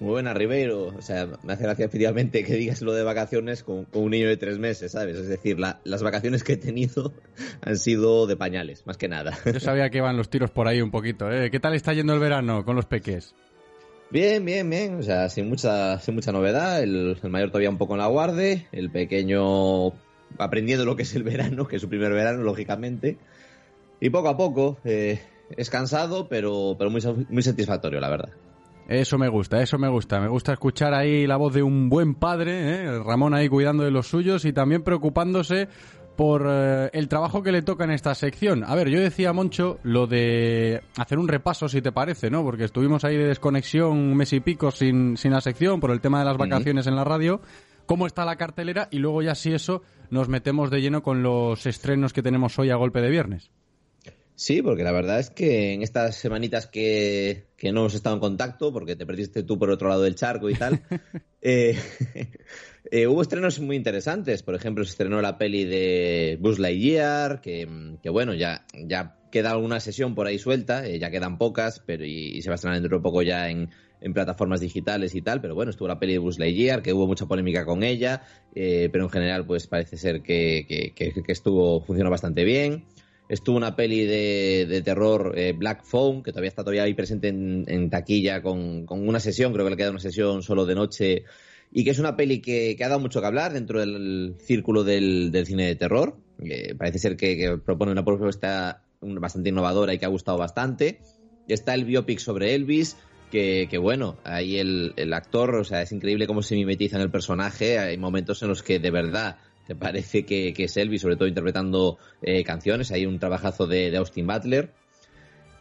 Muy buena, Ribeiro. O sea, me hace gracia efectivamente que digas lo de vacaciones con, con un niño de tres meses, ¿sabes? Es decir, la- las vacaciones que he tenido han sido de pañales, más que nada. Yo sabía que iban los tiros por ahí un poquito, ¿eh? ¿Qué tal está yendo el verano con los peques? Bien, bien, bien. O sea, sin mucha, sin mucha novedad. El, el mayor todavía un poco en la guardia. El pequeño aprendiendo lo que es el verano, que es su primer verano, lógicamente. Y poco a poco, eh, es cansado, pero, pero muy, muy satisfactorio, la verdad. Eso me gusta, eso me gusta. Me gusta escuchar ahí la voz de un buen padre, ¿eh? Ramón ahí cuidando de los suyos y también preocupándose por eh, el trabajo que le toca en esta sección. A ver, yo decía, Moncho, lo de hacer un repaso, si te parece, ¿no? Porque estuvimos ahí de desconexión un mes y pico sin, sin la sección por el tema de las vacaciones en la radio. ¿Cómo está la cartelera? Y luego ya si eso nos metemos de lleno con los estrenos que tenemos hoy a golpe de viernes. Sí, porque la verdad es que en estas semanitas que, que no hemos estado en contacto, porque te perdiste tú por otro lado del charco y tal, eh, eh, hubo estrenos muy interesantes. Por ejemplo, se estrenó la peli de Buzz Lightyear, que, que bueno, ya, ya queda alguna sesión por ahí suelta, eh, ya quedan pocas, pero y, y se va a estrenar dentro de poco ya en, en plataformas digitales y tal, pero bueno, estuvo la peli de Buzz Lightyear, que hubo mucha polémica con ella, eh, pero en general pues parece ser que, que, que- que estuvo, funcionó bastante bien. Estuvo una peli de, de terror, eh, Black Phone, que todavía está todavía ahí presente en, taquilla con, con una sesión, creo que le queda una sesión solo de noche, y que es una peli que, que ha dado mucho que hablar dentro del círculo del, del cine de terror. Parece ser que, propone una propuesta bastante innovadora y que ha gustado bastante. Está el biopic sobre Elvis, que, que bueno, ahí el, el actor, o sea, es increíble cómo se mimetiza en el personaje. Hay momentos en los que de verdad te parece que, que es Elvis, sobre todo interpretando eh, canciones. Hay un trabajazo de, Austin Butler.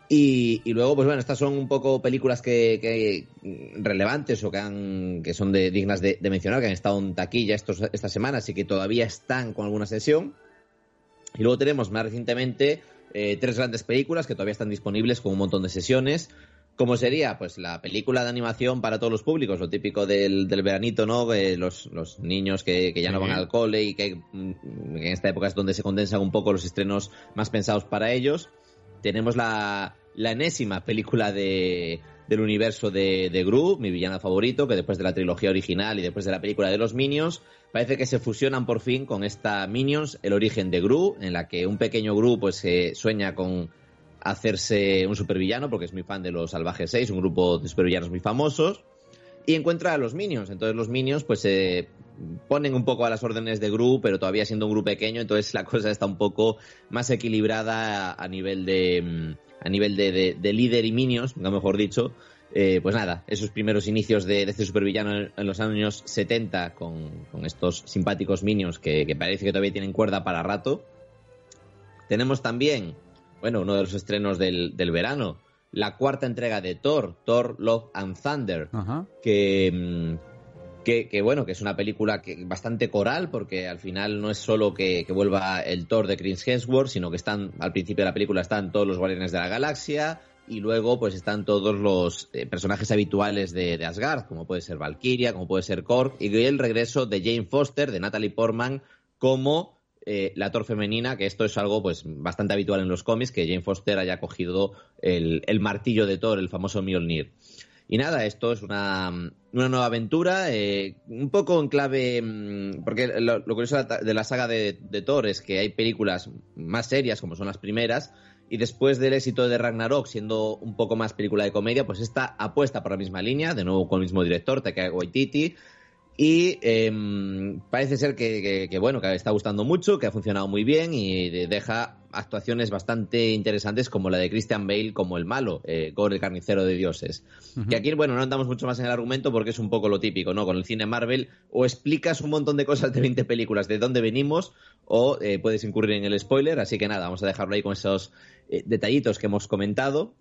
Y, y luego, pues bueno, estas son un poco películas que, que mm, relevantes o que, han, que son de, dignas de, de mencionar, que han estado en taquilla estos, esta semana, así que todavía están con alguna sesión. Y luego tenemos más recientemente eh, tres grandes películas que todavía están disponibles con un montón de sesiones. Como sería, pues la película de animación para todos los públicos, lo típico del, del veranito, ¿no? Eh, los, los niños que, que ya no van al cole y que mm, en esta época es donde se condensan un poco los estrenos más pensados para ellos. Tenemos la, la enésima película de, del universo de, de Gru, mi villano favorito, que después de la trilogía original y después de la película de los Minions, parece que se fusionan por fin con esta Minions, el origen de Gru, en la que un pequeño Gru pues eh, sueña con hacerse un supervillano, porque es muy fan de los Salvajes 6, un grupo de supervillanos muy famosos, y encuentra a los Minions. Entonces los Minions pues se ponen un poco a las órdenes de Gru, pero todavía siendo un Gru pequeño, entonces la cosa está un poco más equilibrada a, nivel de mm, a nivel de, de- de líder y Minions, mejor dicho. Eh, pues nada, esos primeros inicios de, este supervillano en, los años 70 con, estos simpáticos Minions que parece que todavía tienen cuerda para rato. Tenemos también, bueno, uno de los estrenos del, del verano, la cuarta entrega de Thor, Thor, Love and Thunder, que, mm, que, que, bueno, que es una película que, bastante coral, porque al final no es solo que, que vuelva el Thor de Chris Hemsworth, sino que están, al principio de la película están todos los Guardianes de la Galaxia, y luego pues están todos los eh, personajes habituales de, de Asgard, como puede ser Valkyria, como puede ser Korg, y el regreso de Jane Foster, de Natalie Portman, como eh, la Thor femenina, que esto es algo pues bastante habitual en los cómics, que Jane Foster haya cogido el, el martillo de Thor, el famoso Mjolnir. Y nada, esto es una, una nueva aventura, eh, un poco en clave, mm, porque lo, curioso de la- de la saga de, de Thor es que hay películas más serias, como son las primeras, y después del éxito de Ragnarok, siendo un poco más película de comedia, pues esta apuesta por la misma línea, de nuevo con el mismo director, Taika Waititi, y em, parece ser que, que- que, bueno, que está gustando mucho, que ha funcionado muy bien y de- deja actuaciones bastante interesantes como la de Christian Bale como el malo, eh, Gore el carnicero de dioses. Que aquí, bueno, no andamos mucho más en el argumento porque es un poco lo típico, ¿no? Con el cine Marvel o explicas un montón de cosas de 20 películas de dónde venimos o eh, puedes incurrir en el spoiler, así que nada, vamos a dejarlo ahí con esos eh, detallitos que hemos comentado.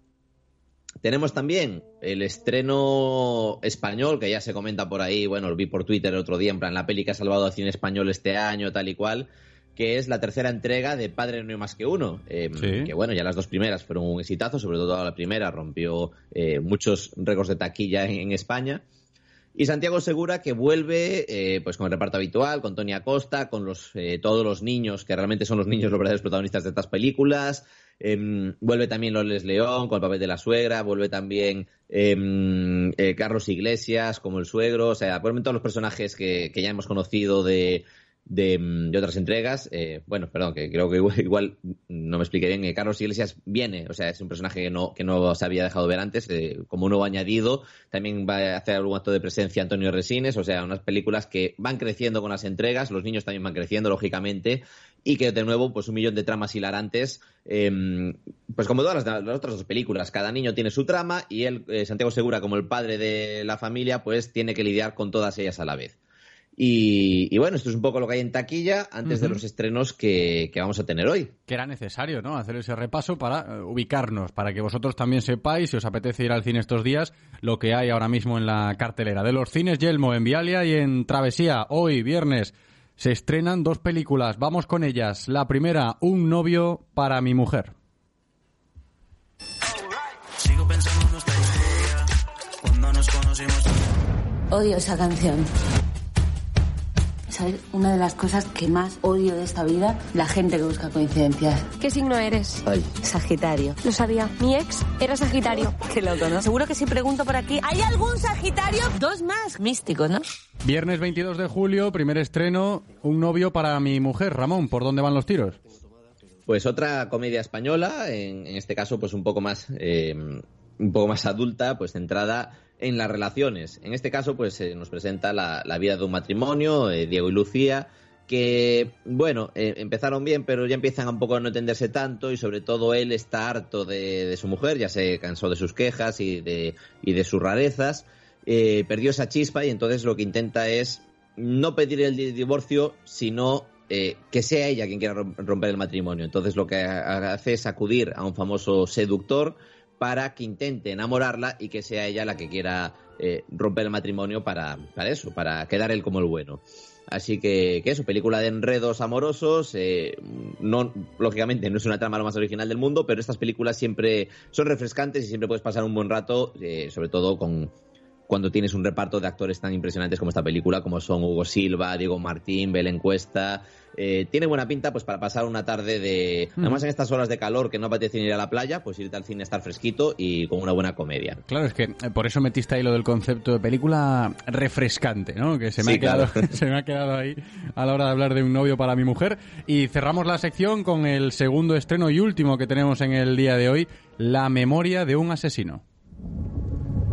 Tenemos también el estreno español, que ya se comenta por ahí, bueno, lo vi por Twitter el otro día, en plan, la peli que ha salvado al cine español este año, tal y cual, que es la tercera entrega de Padre No hay más que uno. Eh, Sí. Que bueno, ya las dos primeras fueron un exitazo, sobre todo la primera rompió eh, muchos récords de taquilla en, en España. Y Santiago Segura que vuelve eh, pues con el reparto habitual, con Tony Acosta, con los eh, todos los niños, que realmente son los niños los verdaderos protagonistas de estas películas. Em, vuelve también Loles León con el papel de la suegra, vuelve también em, eh, Carlos Iglesias como el suegro, o sea, vuelven todos los personajes que, que ya hemos conocido de, de, de otras entregas. Eh, bueno, perdón, que creo que igual, no me expliqué bien. Eh, Carlos Iglesias viene, o sea, es un personaje que no, que no se había dejado ver antes, como nuevo añadido. También va a hacer algún acto de presencia Antonio Resines, o sea, unas películas que van creciendo con las entregas, los niños también van creciendo, lógicamente, y que de nuevo, pues un millón de tramas hilarantes, eh, pues como todas las, las otras dos películas, cada niño tiene su trama y él, eh, Santiago Segura, como el padre de la familia, pues tiene que lidiar con todas ellas a la vez. Y, y bueno, esto es un poco lo que hay en taquilla antes de los estrenos que, que vamos a tener hoy. Que era necesario, ¿no? Hacer ese repaso para eh, ubicarnos, para que vosotros también sepáis, si os apetece ir al cine estos días, lo que hay ahora mismo en la cartelera. De los cines Yelmo, en Vialia y en Travesía, hoy, viernes, se estrenan dos películas. Vamos con ellas. La primera, Un novio para mi mujer. Odio esa canción. ¿Sabes? Una de las cosas que más odio de esta vida, la gente que busca coincidencias. ¿Qué signo eres? Ay. Sagitario. Lo sabía. Mi ex era Sagitario. Qué loco, ¿no? Seguro que si pregunto por aquí, ¿hay algún Sagitario? Dos más. Místico, ¿no? Viernes 22 de julio, primer estreno, Un novio para mi mujer. Ramón, ¿por dónde van los tiros? Pues otra comedia española, en, en este caso, pues un poco más, eh, un poco más adulta, pues centrada en las relaciones. En este caso, pues eh, nos presenta la, la vida de un matrimonio, eh, Diego y Lucía, que, bueno, eh, empezaron bien, pero ya empiezan un poco a no entenderse tanto y sobre todo él está harto de, de su mujer, ya se cansó de sus quejas y de, y de sus rarezas, eh, perdió esa chispa y entonces lo que intenta es no pedir el di- divorcio, sino que sea ella quien quiera rom- romper el matrimonio. Entonces lo que ha- hace es acudir a un famoso seductor para que intente enamorarla y que sea ella la que quiera eh, romper el matrimonio para, para eso, para quedar él como el bueno. Así que, que eso, película de enredos amorosos, eh, no, lógicamente no es una trama lo más original del mundo, pero estas películas siempre son refrescantes y siempre puedes pasar un buen rato, eh, sobre todo con, cuando tienes un reparto de actores tan impresionantes como esta película, como son Hugo Silva, Diego Martín, Belén Cuesta. Eh, tiene buena pinta pues para pasar una tarde de... Mm. Además en estas horas de calor que no apetece ir a la playa, pues irte al cine a estar fresquito y con una buena comedia. Claro, es que eh, por eso metiste ahí lo del concepto de película refrescante, ¿no? Que se me, Sí, ha, quedado, claro. se me ha quedado ahí a la hora de hablar de un novio para mi mujer. Y cerramos la sección con el segundo estreno y último que tenemos en el día de hoy, La memoria de un asesino.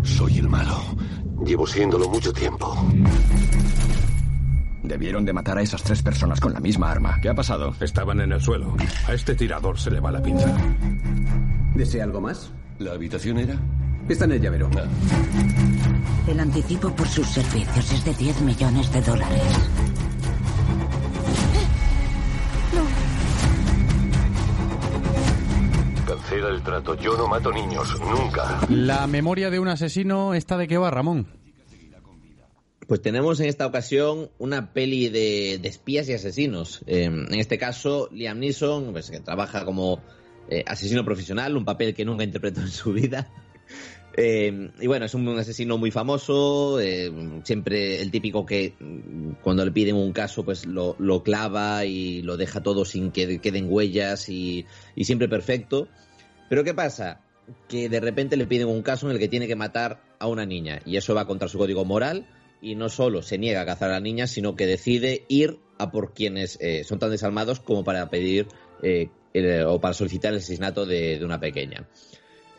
Soy el malo. Llevo siéndolo mucho tiempo. Debieron de matar a esas tres personas con la misma arma. ¿Qué ha pasado? Estaban en el suelo. A este tirador se le va la pinza. ¿Desea algo más? ¿La habitación era? Está en el llavero. El anticipo por sus servicios es de 10 millones de dólares. El trato. Yo no mato niños. Nunca. La memoria de un asesino, ¿esta de qué va, Ramón? Pues tenemos en esta ocasión una peli de, de espías y asesinos. Eh, en este caso, Liam Neeson, pues, que trabaja como eh, asesino profesional, un papel que nunca interpretó en su vida. Eh, y bueno, es un asesino muy famoso, eh, siempre el típico que mm, cuando le piden un caso pues lo, lo clava y lo deja todo sin que queden huellas y, y siempre perfecto. Pero ¿qué pasa? Que de repente le piden un caso en el que tiene que matar a una niña y eso va contra su código moral y no solo se niega a cazar a la niña, sino que decide ir a por quienes eh, son tan desalmados como para pedir eh, o para solicitar el asesinato de, una pequeña.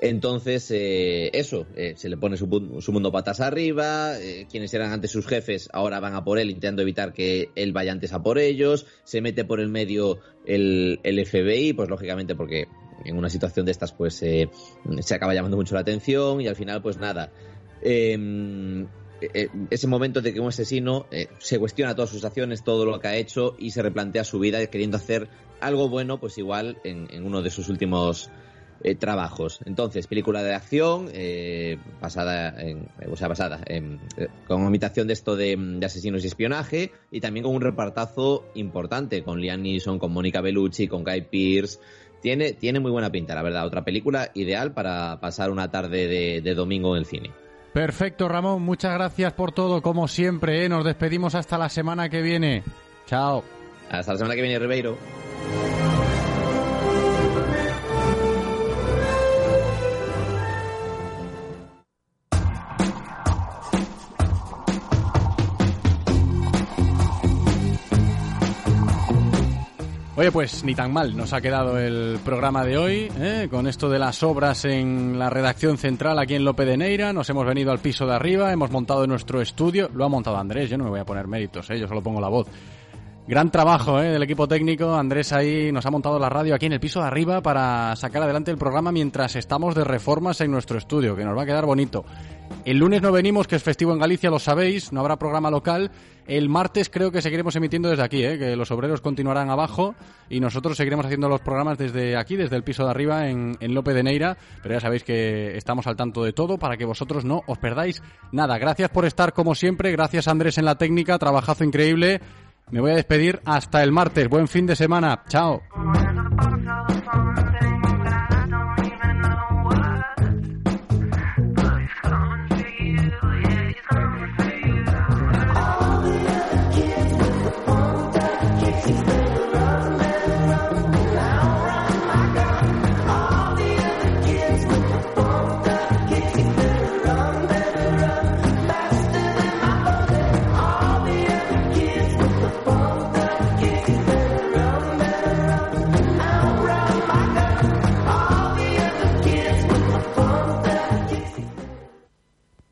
Entonces, eh, eso, eh, se le pone su mundo patas arriba, eh, quienes eran antes sus jefes ahora van a por él intentando evitar que él vaya antes a por ellos, se mete por el medio el, el FBI, pues lógicamente porque en una situación de estas pues eh, se acaba llamando mucho la atención y al final pues nada. Eh, eh, ese momento de que un asesino eh, se cuestiona todas sus acciones, todo lo que ha hecho y se replantea su vida queriendo hacer algo bueno, pues igual en, en uno de sus últimos eh, trabajos. Entonces, película de acción, eh, basada en, o sea, basada en, eh, con imitación de esto de, de asesinos y espionaje, y también con un repartazo importante, con Liam Neeson, con Mónica Bellucci, con Guy Pearce. Tiene, tiene muy buena pinta, la verdad. Otra película ideal para pasar una tarde de, de domingo en el cine. Perfecto, Ramón. Muchas gracias por todo, como siempre. ¿eh? Nos despedimos hasta la semana que viene. Chao. Hasta la semana que viene, Ribeiro. Oye, pues ni tan mal nos ha quedado el programa de hoy, ¿eh? con esto de las obras en la redacción central aquí en Lope de Neira. Nos hemos venido al piso de arriba, hemos montado nuestro estudio. Lo ha montado Andrés, yo no me voy a poner méritos, ¿eh? yo solo pongo la voz. Gran trabajo ¿eh? del equipo técnico. Andrés ahí nos ha montado la radio aquí en el piso de arriba para sacar adelante el programa mientras estamos de reformas en nuestro estudio, que nos va a quedar bonito. El lunes no venimos, que es festivo en Galicia, lo sabéis, no habrá programa local. El martes creo que seguiremos emitiendo desde aquí, ¿eh? que los obreros continuarán abajo y nosotros seguiremos haciendo los programas desde aquí, desde el piso de arriba en, en Lope de Neira. Pero ya sabéis que estamos al tanto de todo para que vosotros no os perdáis nada. Gracias por estar como siempre, gracias Andrés en la técnica, trabajazo increíble. Me voy a despedir hasta el martes. Buen fin de semana. Chao.